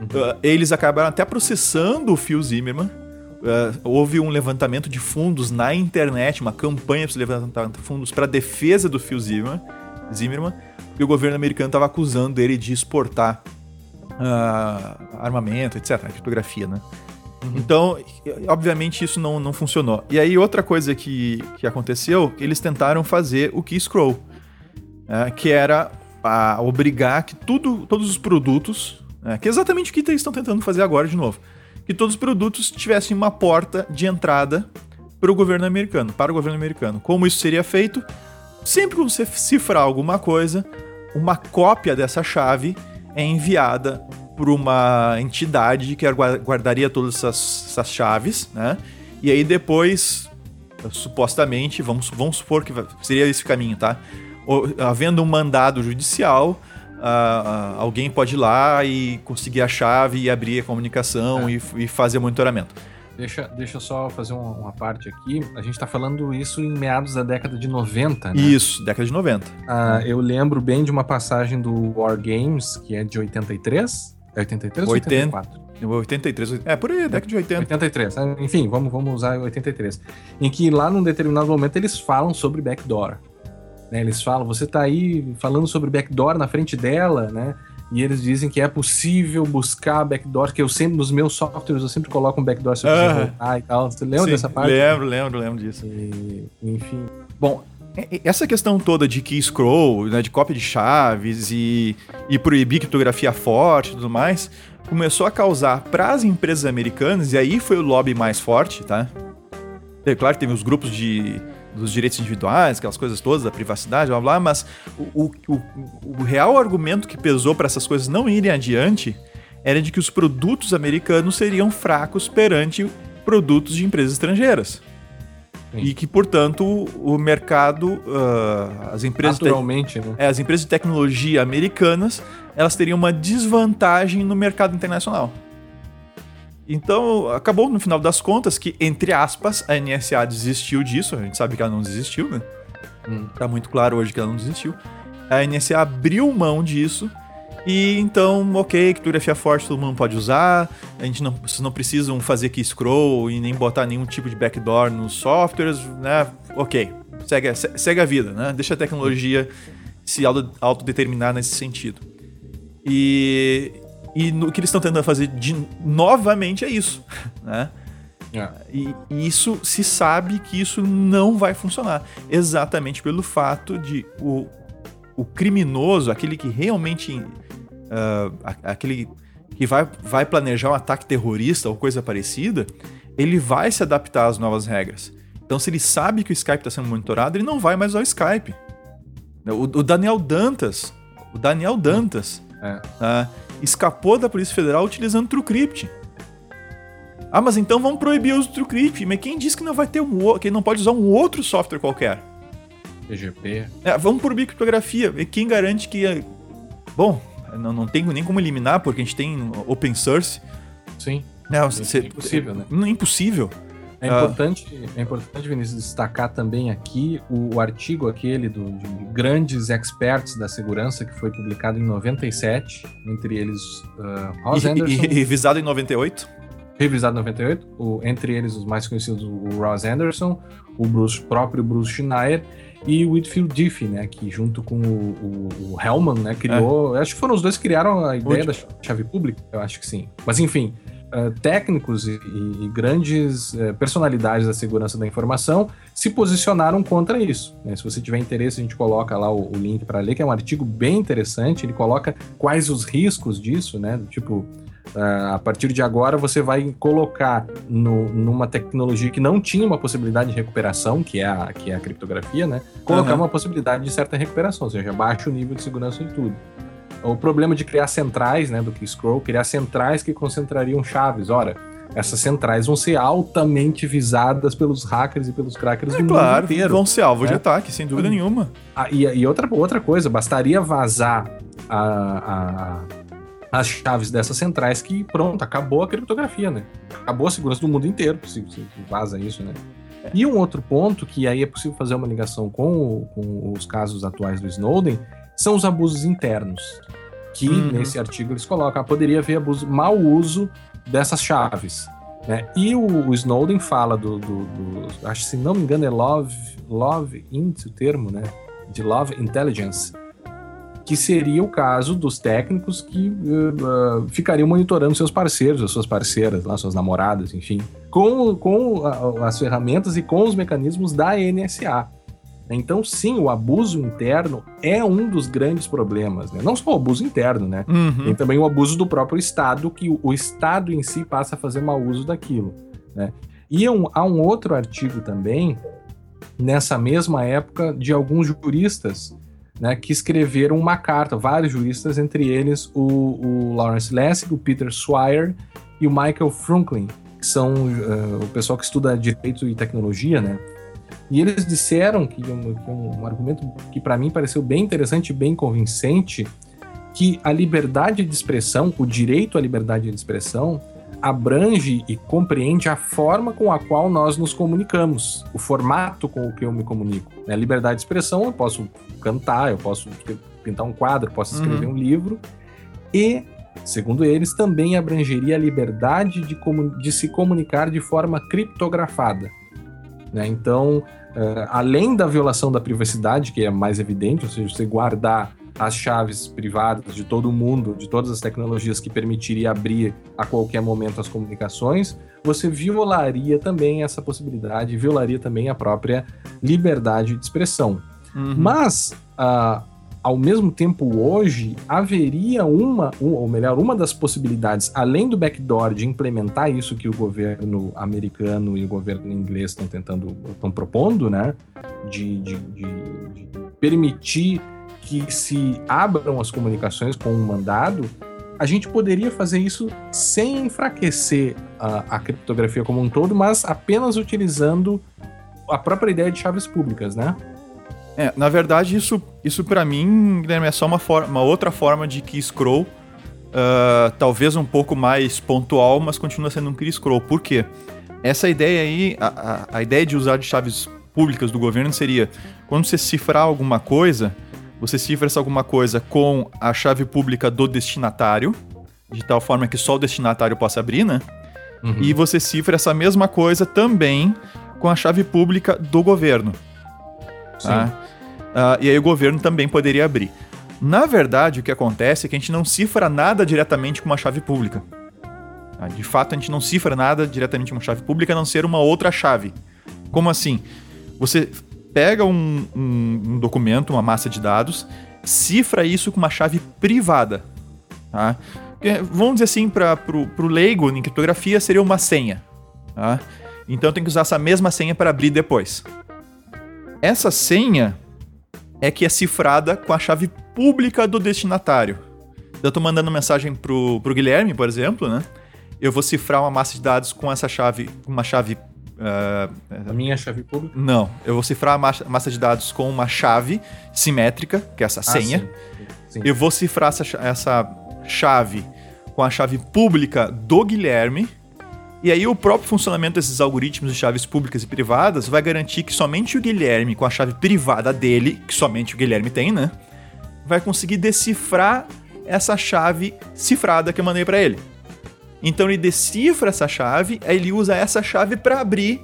Uhum. Uh, eles acabaram até processando o Phil Zimmerman. Uh, houve um levantamento de fundos na internet, uma campanha para levantar fundos para defesa do Phil Zimmerman, Zimmerman, e o governo americano estava acusando ele de exportar uh, armamento, etc., criptografia, né? Uhum. Então, obviamente, isso não, não funcionou. E aí, outra coisa que, que aconteceu, eles tentaram fazer o key scroll, uh, que era uh, obrigar que tudo, todos os produtos, uh, que é exatamente o que eles estão tentando fazer agora de novo, que todos os produtos tivessem uma porta de entrada para o governo americano, para o governo americano. Como isso seria feito? Sempre que você cifrar alguma coisa, uma cópia dessa chave é enviada por uma entidade que guardaria todas essas, essas chaves, né? E aí depois, supostamente, vamos, vamos supor que seria esse caminho, tá? havendo um mandado judicial, uh, alguém pode ir lá e conseguir a chave e abrir a comunicação é. e, e fazer o monitoramento. Deixa, deixa eu só fazer uma, uma, parte aqui. A gente está falando isso em meados da década de 90, né? Isso, década de 90. Ah, eu lembro bem de uma passagem do War Games, que é de 83. É 83 ou 84? 83, é por aí, década de 80. 83, né? enfim, vamos, vamos usar 83. Em que lá num determinado momento eles falam sobre backdoor. Né? Eles falam, você está aí falando sobre backdoor na frente dela, né? E eles dizem que é possível buscar backdoor, que eu sempre, nos meus softwares, eu sempre coloco um backdoor se eu quiser voltar e tal. Você lembra Sim, dessa parte? Lembro, lembro, lembro disso. E, enfim. Bom, essa questão toda de key scroll, né, de cópia de chaves e, e proibir criptografia forte e tudo mais, começou a causar para as empresas americanas, e aí foi o lobby mais forte, tá? É claro que teve os grupos de dos direitos individuais, aquelas coisas todas, da privacidade, blá blá, mas o, o, o real argumento que pesou para essas coisas não irem adiante era de que os produtos americanos seriam fracos perante produtos de empresas estrangeiras. Sim. E que, portanto, o mercado, uh, as empresas Naturalmente, né? é, as empresas de tecnologia americanas, elas teriam uma desvantagem no mercado internacional. Então, acabou no final das contas que, entre aspas, a NSA desistiu disso. A gente sabe que ela não desistiu, né? Hum. Tá muito claro hoje que ela não desistiu. A NSA abriu mão disso. E então, ok, criptografia forte todo mundo pode usar. A gente não, vocês não precisam fazer key scroll e nem botar nenhum tipo de backdoor nos softwares, né? Ok, segue, segue a vida, né? Deixa a tecnologia se autodeterminar nesse sentido. E, e no, o que eles estão tentando fazer de, novamente é isso, né? É. E, e, isso se sabe que isso não vai funcionar. Exatamente pelo fato de o, o criminoso, aquele que realmente. Uh, aquele que vai, vai planejar um ataque terrorista ou coisa parecida, ele vai se adaptar às novas regras. Então, se ele sabe que o Skype está sendo monitorado, ele não vai mais usar o Skype. O, o Daniel Dantas, o Daniel Dantas, é. uh, escapou da Polícia Federal utilizando TrueCrypt. Ah, mas então vamos proibir o uso do TrueCrypt. Mas quem disse que não vai ter um que não pode usar um outro software qualquer? PGP. É, vamos proibir criptografia. E quem garante que. Bom, não, não tem nem como eliminar, porque a gente tem open source. Sim. É, é impossível, né? É impossível. É importante, é importante, Vinícius, destacar também aqui o, o artigo aquele do, de grandes experts da segurança que foi publicado em 97, entre eles uh, Ross e, Anderson. E, revisado em 98? Revisado em 98, o, entre eles os mais conhecidos, o Ross Anderson, o Bruce, próprio Bruce Schneier e o Whitfield Diffie, né, que junto com o, o, o Hellman, né, criou, é. acho que foram os dois que criaram a ideia da chave pública, eu acho que sim. Mas enfim, uh, técnicos e, e grandes uh, personalidades da segurança da informação se posicionaram contra isso. Né? Se você tiver interesse, a gente coloca lá o, o link para ler, que é um artigo bem interessante. Ele coloca quais os riscos disso, né? Tipo, Uh, a partir de agora, você vai colocar no, numa tecnologia que não tinha uma possibilidade de recuperação, que é a, que é a criptografia, né? Colocar uhum. uma possibilidade de certa recuperação, ou seja, baixa o nível de segurança de tudo. O problema de criar centrais, né, do Keyscroll, criar centrais que concentrariam chaves. Ora, essas centrais vão ser altamente visadas pelos hackers e pelos crackers é, do claro, mundo inteiro. vão ser alvo né? de ataque, sem dúvida nenhuma. Ah, e, e, outra, outra coisa, bastaria vazar a, a, as chaves dessas centrais que, pronto, acabou a criptografia, né? Acabou a segurança do mundo inteiro, se, se vaza isso, né? E um outro ponto, que aí é possível fazer uma ligação com, com os casos atuais do Snowden, são os abusos internos. Que uhum. nesse artigo eles colocam, ah, poderia haver abuso, mau uso dessas chaves. Né? E o, o, Snowden fala do, do, do, Acho que se não me engano é Love, love Int, o termo, né? De Love Intelligence. Que seria o caso dos técnicos que uh, uh, ficariam monitorando seus parceiros, as suas parceiras, lá, suas namoradas, enfim, com, com as ferramentas e com os mecanismos da NSA. Então, sim, o abuso interno é um dos grandes problemas. Né? Não só o abuso interno, né? Uhum. Tem também o abuso do próprio Estado, que o, Estado em si passa a fazer mau uso daquilo. Né? E um, há um outro artigo também, nessa mesma época, de alguns juristas né, que escreveram uma carta, vários juristas, entre eles o, o Lawrence Lessig, o Peter Swire e o Michael Franklin, que são uh, o pessoal que estuda direito e tecnologia, né? E eles disseram que um, que um argumento que para mim pareceu bem interessante e bem convincente, que a liberdade de expressão, o direito à liberdade de expressão, abrange e compreende a forma com a qual nós nos comunicamos, o formato com o que eu me comunico. A né? liberdade de expressão, eu posso cantar, eu posso pintar um quadro, posso escrever uhum. um livro, e, segundo eles, também abrangeria a liberdade de, de se comunicar de forma criptografada. Né? Então, uh, além da violação da privacidade, que é mais evidente, ou seja, você guardar as chaves privadas de todo mundo, de todas as tecnologias que permitiria abrir a qualquer momento as comunicações, você violaria também essa possibilidade, violaria também a própria liberdade de expressão. Uhum. Mas uh, ao mesmo tempo, hoje, haveria uma, um, ou melhor, uma das possibilidades, além do backdoor, de implementar isso que o governo americano e o governo inglês estão tentando, estão propondo, né? De, de, de, de permitir que se abram as comunicações com um mandado, a gente poderia fazer isso sem enfraquecer a, a, criptografia como um todo, mas apenas utilizando a própria ideia de chaves públicas, né? É, na verdade, isso, isso para mim, Guilherme, é só uma, uma outra forma de key scroll. Uh, talvez um pouco mais pontual, mas continua sendo um key scroll. Por quê? Essa ideia aí, a, a, a ideia de usar de chaves públicas do governo seria quando você cifrar alguma coisa, você cifra essa alguma coisa com a chave pública do destinatário, de tal forma que só o destinatário possa abrir, né? Uhum. E você cifra essa mesma coisa também com a chave pública do governo. Tá? E aí o governo também poderia abrir. Na verdade, o que acontece é que a gente não cifra nada diretamente com uma chave pública. Tá? De fato, a gente não cifra nada diretamente com uma chave pública, a não ser uma outra chave. Como assim? Você pega um, um, um documento, uma massa de dados, cifra isso com uma chave privada. Tá? Vamos dizer assim, para o leigo em criptografia, seria uma senha. Tá? Então tem que usar essa mesma senha para abrir depois. Essa senha é que é cifrada com a chave pública do destinatário. Eu estou mandando mensagem pro, pro Guilherme, por exemplo, né? Eu vou cifrar uma massa de dados com essa chave, uma chave. Uh, a minha chave pública? Não, eu vou cifrar a massa, massa de dados com uma chave simétrica, que é essa ah, senha. Sim. Sim. Eu vou cifrar essa, essa chave com a chave pública do Guilherme e aí o próprio funcionamento desses algoritmos de chaves públicas e privadas vai garantir que somente o Guilherme, com a chave privada dele, que somente o Guilherme tem, né? Vai conseguir decifrar essa chave cifrada que eu mandei para ele. Então ele decifra essa chave, aí ele usa essa chave para abrir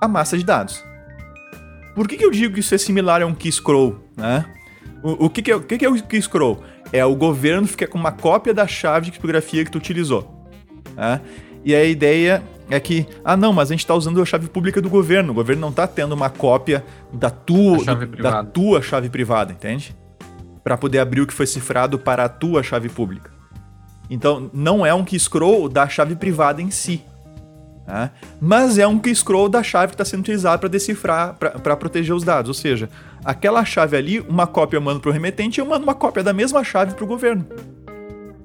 a massa de dados. Por que, que eu digo que isso é similar a um key scroll, né? O, o, que, que, é, o que, que é o key scroll? É o governo ficar com uma cópia da chave de criptografia que tu utilizou. Né? E a ideia é que, ah não, mas a gente está usando a chave pública do governo. O governo não está tendo uma cópia da tua, do, da tua chave privada, entende? Para poder abrir o que foi cifrado para a tua chave pública. Então, não é um key scroll da chave privada em si. Né? Mas é um key scroll da chave que está sendo utilizada para decifrar, para proteger os dados. Ou seja, aquela chave ali, uma cópia eu mando para o remetente e eu mando uma cópia da mesma chave para o governo.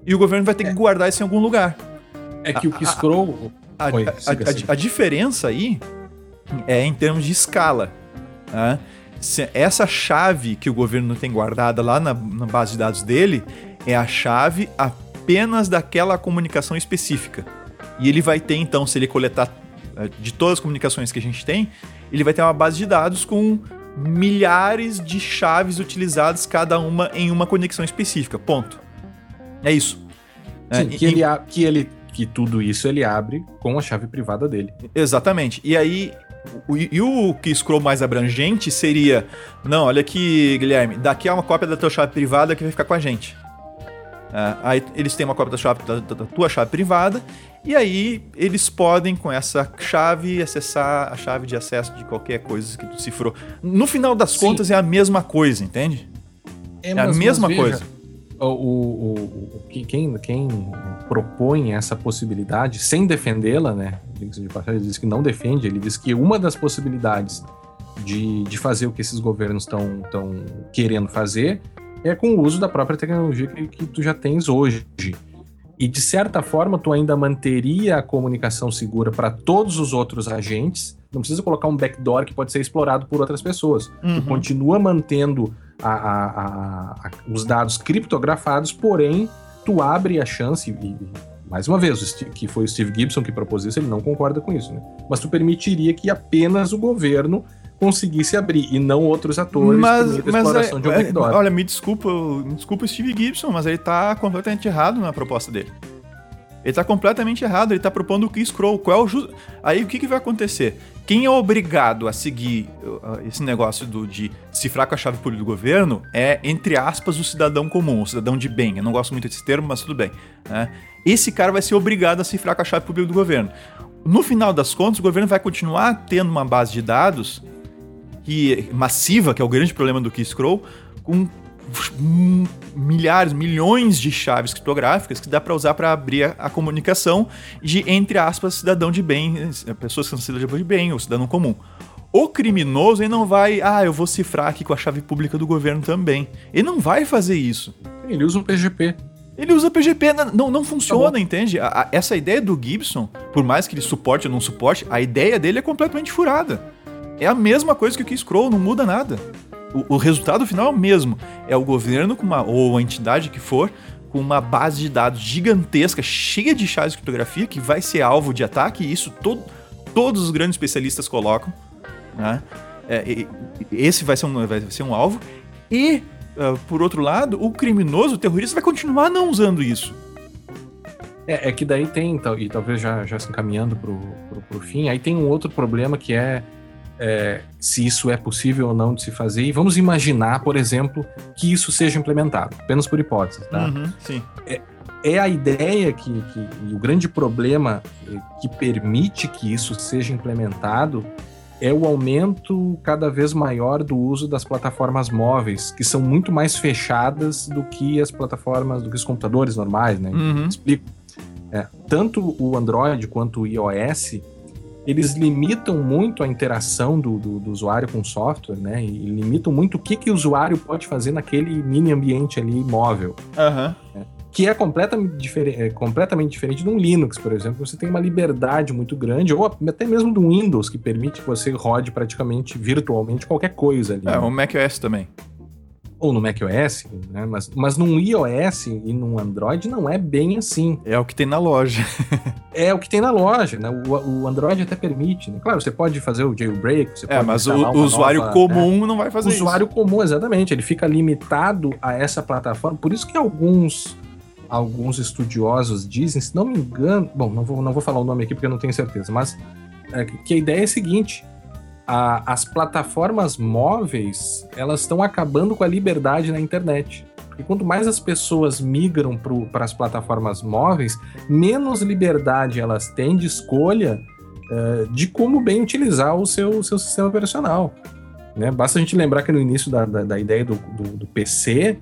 E o governo vai ter que é. guardar isso em algum lugar. É que o key scroll. A, a, Oi, a, a, diferença aí é em termos de escala. Né? essa chave que o governo tem guardada lá na, na base de dados dele é a chave apenas daquela comunicação específica. E ele vai ter, então, se ele coletar eh, de todas as comunicações que a gente tem, ele vai ter uma base de dados com milhares de chaves utilizadas, cada uma em uma conexão específica. Ponto. É isso. Sim, é, que, e, ele, que ele que tudo isso ele abre com a chave privada dele. Exatamente. E aí o, e o que scroll mais abrangente seria: não, olha aqui, Guilherme, daqui é uma cópia da tua chave privada que vai ficar com a gente. É, aí eles têm uma cópia da, chave, da, da, tua chave privada, e aí eles podem, com essa chave, acessar a chave de acesso de qualquer coisa que tu cifrou. No final das Sim. contas, é a mesma coisa, entende? É, é a mesma veja, coisa. O, o, o, quem, quem propõe essa possibilidade, sem defendê-la, né? Ele diz que não defende, ele diz que uma das possibilidades de, de fazer o que esses governos estão querendo fazer é com o uso da própria tecnologia que, que tu já tens hoje. E de certa forma, tu ainda manteria a comunicação segura para todos os outros agentes. Não precisa colocar um backdoor que pode ser explorado por outras pessoas. Uhum. Tu continua mantendo a, a, os dados criptografados, porém, tu abre a chance, e, mais uma vez, que foi o Steve Gibson que propôs isso, ele não concorda com isso, né? Mas tu permitiria que apenas o governo conseguisse abrir e não outros atores mas, mas exploração é, de um é, Olha, me desculpa, me desculpa o Steve Gibson, mas ele tá completamente errado na proposta dele. Ele tá completamente errado, ele tá propondo o que scroll, qual é o ju... Aí o que, que vai acontecer? Quem é obrigado a seguir uh, esse negócio do, de cifrar com a chave pública do governo é, entre aspas, o cidadão comum, o cidadão de bem. Eu não gosto muito desse termo, mas tudo bem. Né? Esse cara vai ser obrigado a cifrar com a chave pública do governo. No final das contas, o governo vai continuar tendo uma base de dados que massiva, que é o grande problema do Key Scroll, com milhares, milhões de chaves criptográficas que dá para usar para abrir a, a, comunicação de, entre aspas, cidadão de bem, pessoas que são cidadão de bem ou cidadão comum. O criminoso ele não vai, ah, eu vou cifrar aqui com a chave pública do governo também. Ele não vai fazer isso. Ele usa um PGP. Ele usa PGP, não, não funciona, tá entende? A, a, essa ideia do Gibson, por mais que ele suporte ou não suporte, a ideia dele é completamente furada. É a mesma coisa que o Keyscroll, não muda nada. O, resultado final é o mesmo. É o governo com uma, ou a entidade que for com uma base de dados gigantesca, cheia de chaves de criptografia, que vai ser alvo de ataque, e isso todo, todos os grandes especialistas colocam. Né? É, esse vai ser, um, vai ser um alvo. E, uh, por outro lado, o criminoso, o terrorista, vai continuar não usando isso. É, é que daí tem, e talvez já, já se encaminhando para o fim, aí tem um outro problema que é é, se isso é possível ou não de se fazer. E vamos imaginar, por exemplo, que isso seja implementado, apenas por hipótese. Tá? Uhum, sim. É, é, a ideia que, que o grande problema é, que permite que isso seja implementado é o aumento cada vez maior do uso das plataformas móveis, que são muito mais fechadas do que as plataformas, do que os computadores normais, né? Uhum. Explico. É, tanto o Android quanto o iOS eles limitam muito a interação do, do, do, usuário com o software, né? E limitam muito o que, que o usuário pode fazer naquele mini ambiente ali móvel. Uhum. Né? Que é completamente, diferente, é completamente diferente de um Linux, por exemplo. Você tem uma liberdade muito grande, ou até mesmo do Windows, que permite que você rode praticamente virtualmente qualquer coisa ali. É, né? o macOS também ou no macOS, né? Mas, mas num iOS e num Android não é bem assim. É o que tem na loja. é o que tem na loja, né? O, o Android até permite, né? Claro, você pode fazer o jailbreak, você é, mas o, o usuário nova, comum né? não vai fazer o isso. O usuário comum, exatamente, ele fica limitado a essa plataforma. Por isso que alguns alguns estudiosos dizem, se não me engano, bom, não vou, não vou falar o nome aqui porque eu não tenho certeza, mas é, que a ideia é a seguinte: a, as plataformas móveis elas estão acabando com a liberdade na internet. Porque quanto mais as pessoas migram para as plataformas móveis, menos liberdade elas têm de escolha uh, de como bem utilizar o seu, seu sistema operacional. Né? Basta a gente lembrar que no início da, da, da ideia do, do, do, PC,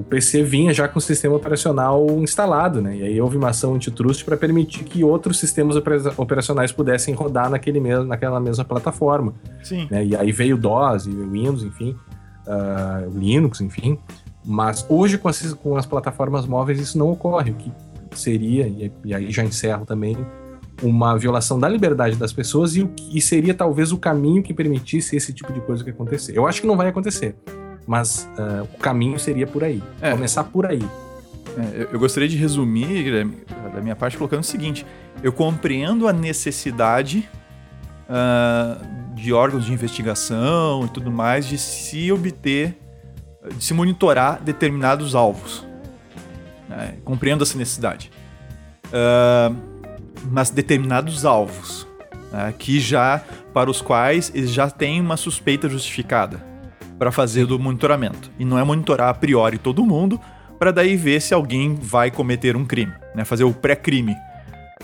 o PC vinha já com o sistema operacional instalado, né? E aí houve uma ação antitrust para permitir que outros sistemas operacionais pudessem rodar naquele mesmo, naquela mesma plataforma. Sim. Né? E aí veio o DOS, e o Windows, enfim, uh, Linux, enfim. Mas hoje, com as, com as plataformas móveis, isso não ocorre, o que seria, e, e aí já encerro também, uma violação da liberdade das pessoas e, e seria talvez o caminho que permitisse esse tipo de coisa que acontecer. Eu acho que não vai acontecer, mas uh, o caminho seria por aí. É. Começar por aí. É, eu gostaria de resumir, da minha parte, colocando o seguinte: eu compreendo a necessidade uh, de órgãos de investigação e tudo mais de se obter, de se monitorar determinados alvos. É, compreendo essa necessidade. Uh, mas determinados alvos, né, que já para os quais eles já têm uma suspeita justificada para fazer do monitoramento. E não é monitorar a priori todo mundo para daí ver se alguém vai cometer um crime, né, fazer o pré-crime,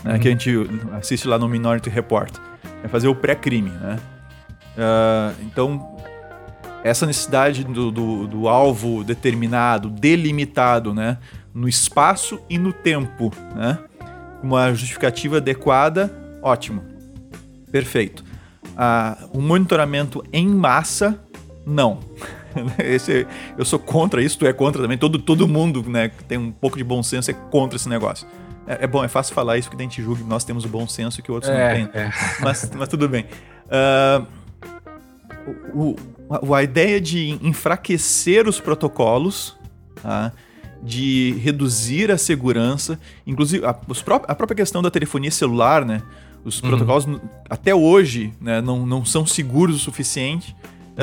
né, uhum. que a gente assiste lá no Minority Report, é fazer o pré-crime, né? Uh, então essa necessidade do, do, do, alvo determinado, delimitado, né, no espaço e no tempo, né? uma justificativa adequada, ótimo. Perfeito. Ah, o monitoramento em massa, não. Esse, eu sou contra isso, tu é contra também. Todo, todo mundo né, que tem um pouco de bom senso é contra esse negócio. É, é bom, é fácil falar isso porque a gente julga que nós temos o bom senso que outros é, não têm. É. Mas, mas tudo bem. Uh, o, o, a ideia de enfraquecer os protocolos, tá? de reduzir a segurança, inclusive a, a própria questão da telefonia celular, né? Os uhum. protocolos até hoje né, não, não são seguros o suficiente,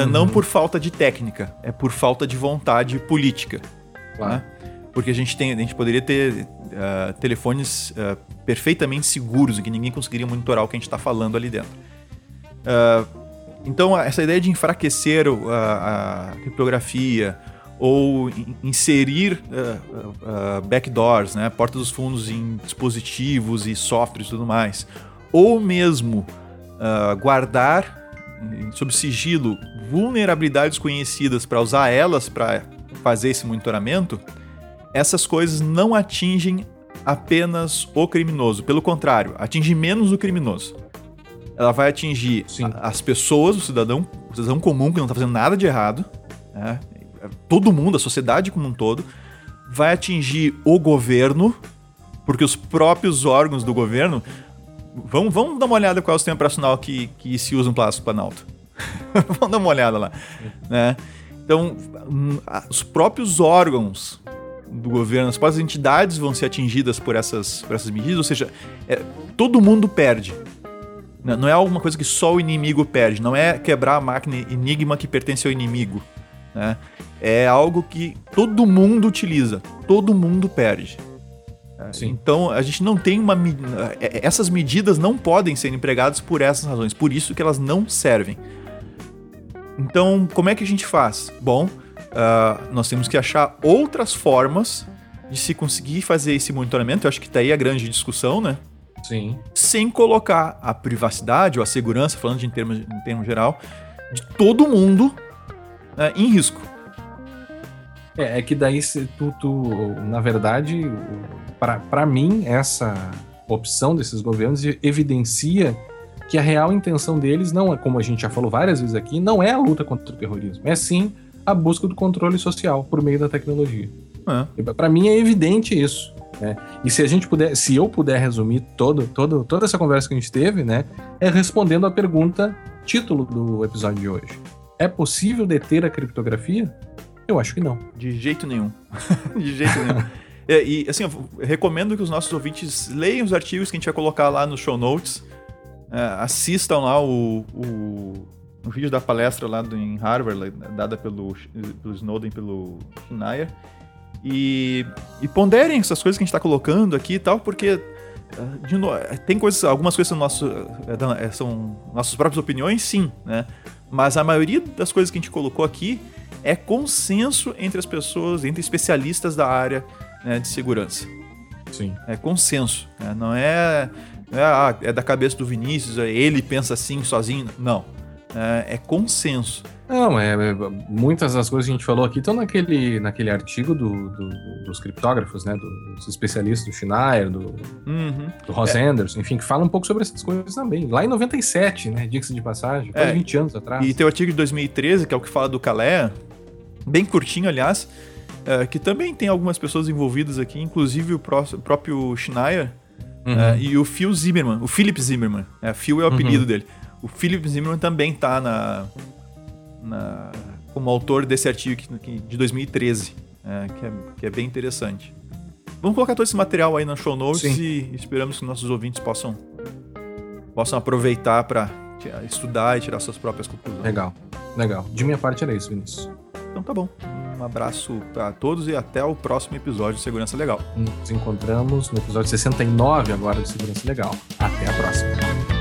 uhum. não por falta de técnica, é por falta de vontade política. Claro. Né? Porque a gente, tem, a gente poderia ter uh, telefones uh, perfeitamente seguros, que ninguém conseguiria monitorar o que a gente está falando ali dentro. Uh, então, essa ideia de enfraquecer a, a criptografia, ou inserir backdoors, né, portas dos fundos em dispositivos e softwares e tudo mais, ou mesmo guardar sob sigilo vulnerabilidades conhecidas para usar elas para fazer esse monitoramento, essas coisas não atingem apenas o criminoso, pelo contrário, atinge menos o criminoso. Ela vai atingir as pessoas, o cidadão, o cidadão comum que não está fazendo nada de errado, né? todo mundo, a sociedade como um todo, vai atingir o governo, porque os próprios órgãos do governo. Vamos, vamos dar uma olhada qual é o sistema operacional que, que se usa no Plástico Planalto. vamos dar uma olhada lá. Né? Então, hum, os próprios órgãos do governo, as próprias entidades vão ser atingidas por essas, por essas medidas, ou seja, é, todo mundo perde. Né? Não é alguma coisa que só o inimigo perde, não é quebrar a máquina Enigma que pertence ao inimigo. Né? É algo que todo mundo utiliza, todo mundo perde. Sim. Então a gente não tem uma. É, é, essas medidas não podem ser empregadas por essas razões, por isso que elas não servem. Então, como é que a gente faz? Bom, uh, nós temos que achar outras formas de se conseguir fazer esse monitoramento. Eu acho que está aí a grande discussão, né? Sim. Sem colocar a privacidade ou a segurança, falando de em termos, em termos geral, de todo mundo uh, em risco. É, é que daí tu, tu na verdade, para mim, essa opção desses governos evidencia que a real intenção deles não é, como a gente já falou várias vezes aqui, não é a luta contra o terrorismo, é sim a busca do controle social por meio da tecnologia. É. Para mim é evidente isso. Né? E se a gente puder, se eu puder resumir todo, todo, toda essa conversa que a gente teve, né, é respondendo a pergunta título do episódio de hoje. É possível deter a criptografia? Eu acho que não. De jeito nenhum. de jeito nenhum. É, e assim, eu recomendo que os nossos ouvintes leiam os artigos que a gente vai colocar lá nos show notes. É, assistam lá o, o, o, vídeo da palestra lá do, em Harvard, dada pelo, pelo Snowden pelo Schneier. E, e ponderem essas coisas que a gente está colocando aqui e tal, porque é, tem coisas, algumas coisas são, nosso, são nossas próprias opiniões, sim, né? Mas a maioria das coisas que a gente colocou aqui é consenso entre as pessoas, entre especialistas da área né, de segurança. Sim. É consenso. Né? Não é, é, ah, é da cabeça do Vinícius, é ele pensa assim sozinho. Não. É, é consenso. Não, é, é, muitas das coisas que a gente falou aqui estão naquele, naquele artigo do, do, dos criptógrafos, né? Dos especialistas do Schneier, do, Uhum. do Ross Anderson, enfim, que fala um pouco sobre essas coisas também. Lá em 97, né? Diga-se de passagem, quase É, 20 anos atrás. E tem o artigo de 2013, que é o que fala do Calé, bem curtinho, aliás, é, que também tem algumas pessoas envolvidas aqui, inclusive o pró- próprio Schneier Uhum. é, e o Phil Zimmerman, o Philip Zimmerman. É, Phil é o Uhum. apelido dele. O Philip Zimmerman também tá na, na- como autor desse artigo aqui- aqui de 2013, é, que, é, que é bem interessante. Vamos colocar todo esse material aí na show notes Sim. e esperamos que nossos ouvintes possam, possam aproveitar para estudar e tirar suas próprias conclusões. Legal, legal. De minha parte era isso, Vinícius. Então tá bom. Um abraço para todos e até o próximo episódio de Segurança Legal. Nos encontramos no episódio 69 agora de Segurança Legal. Até a próxima.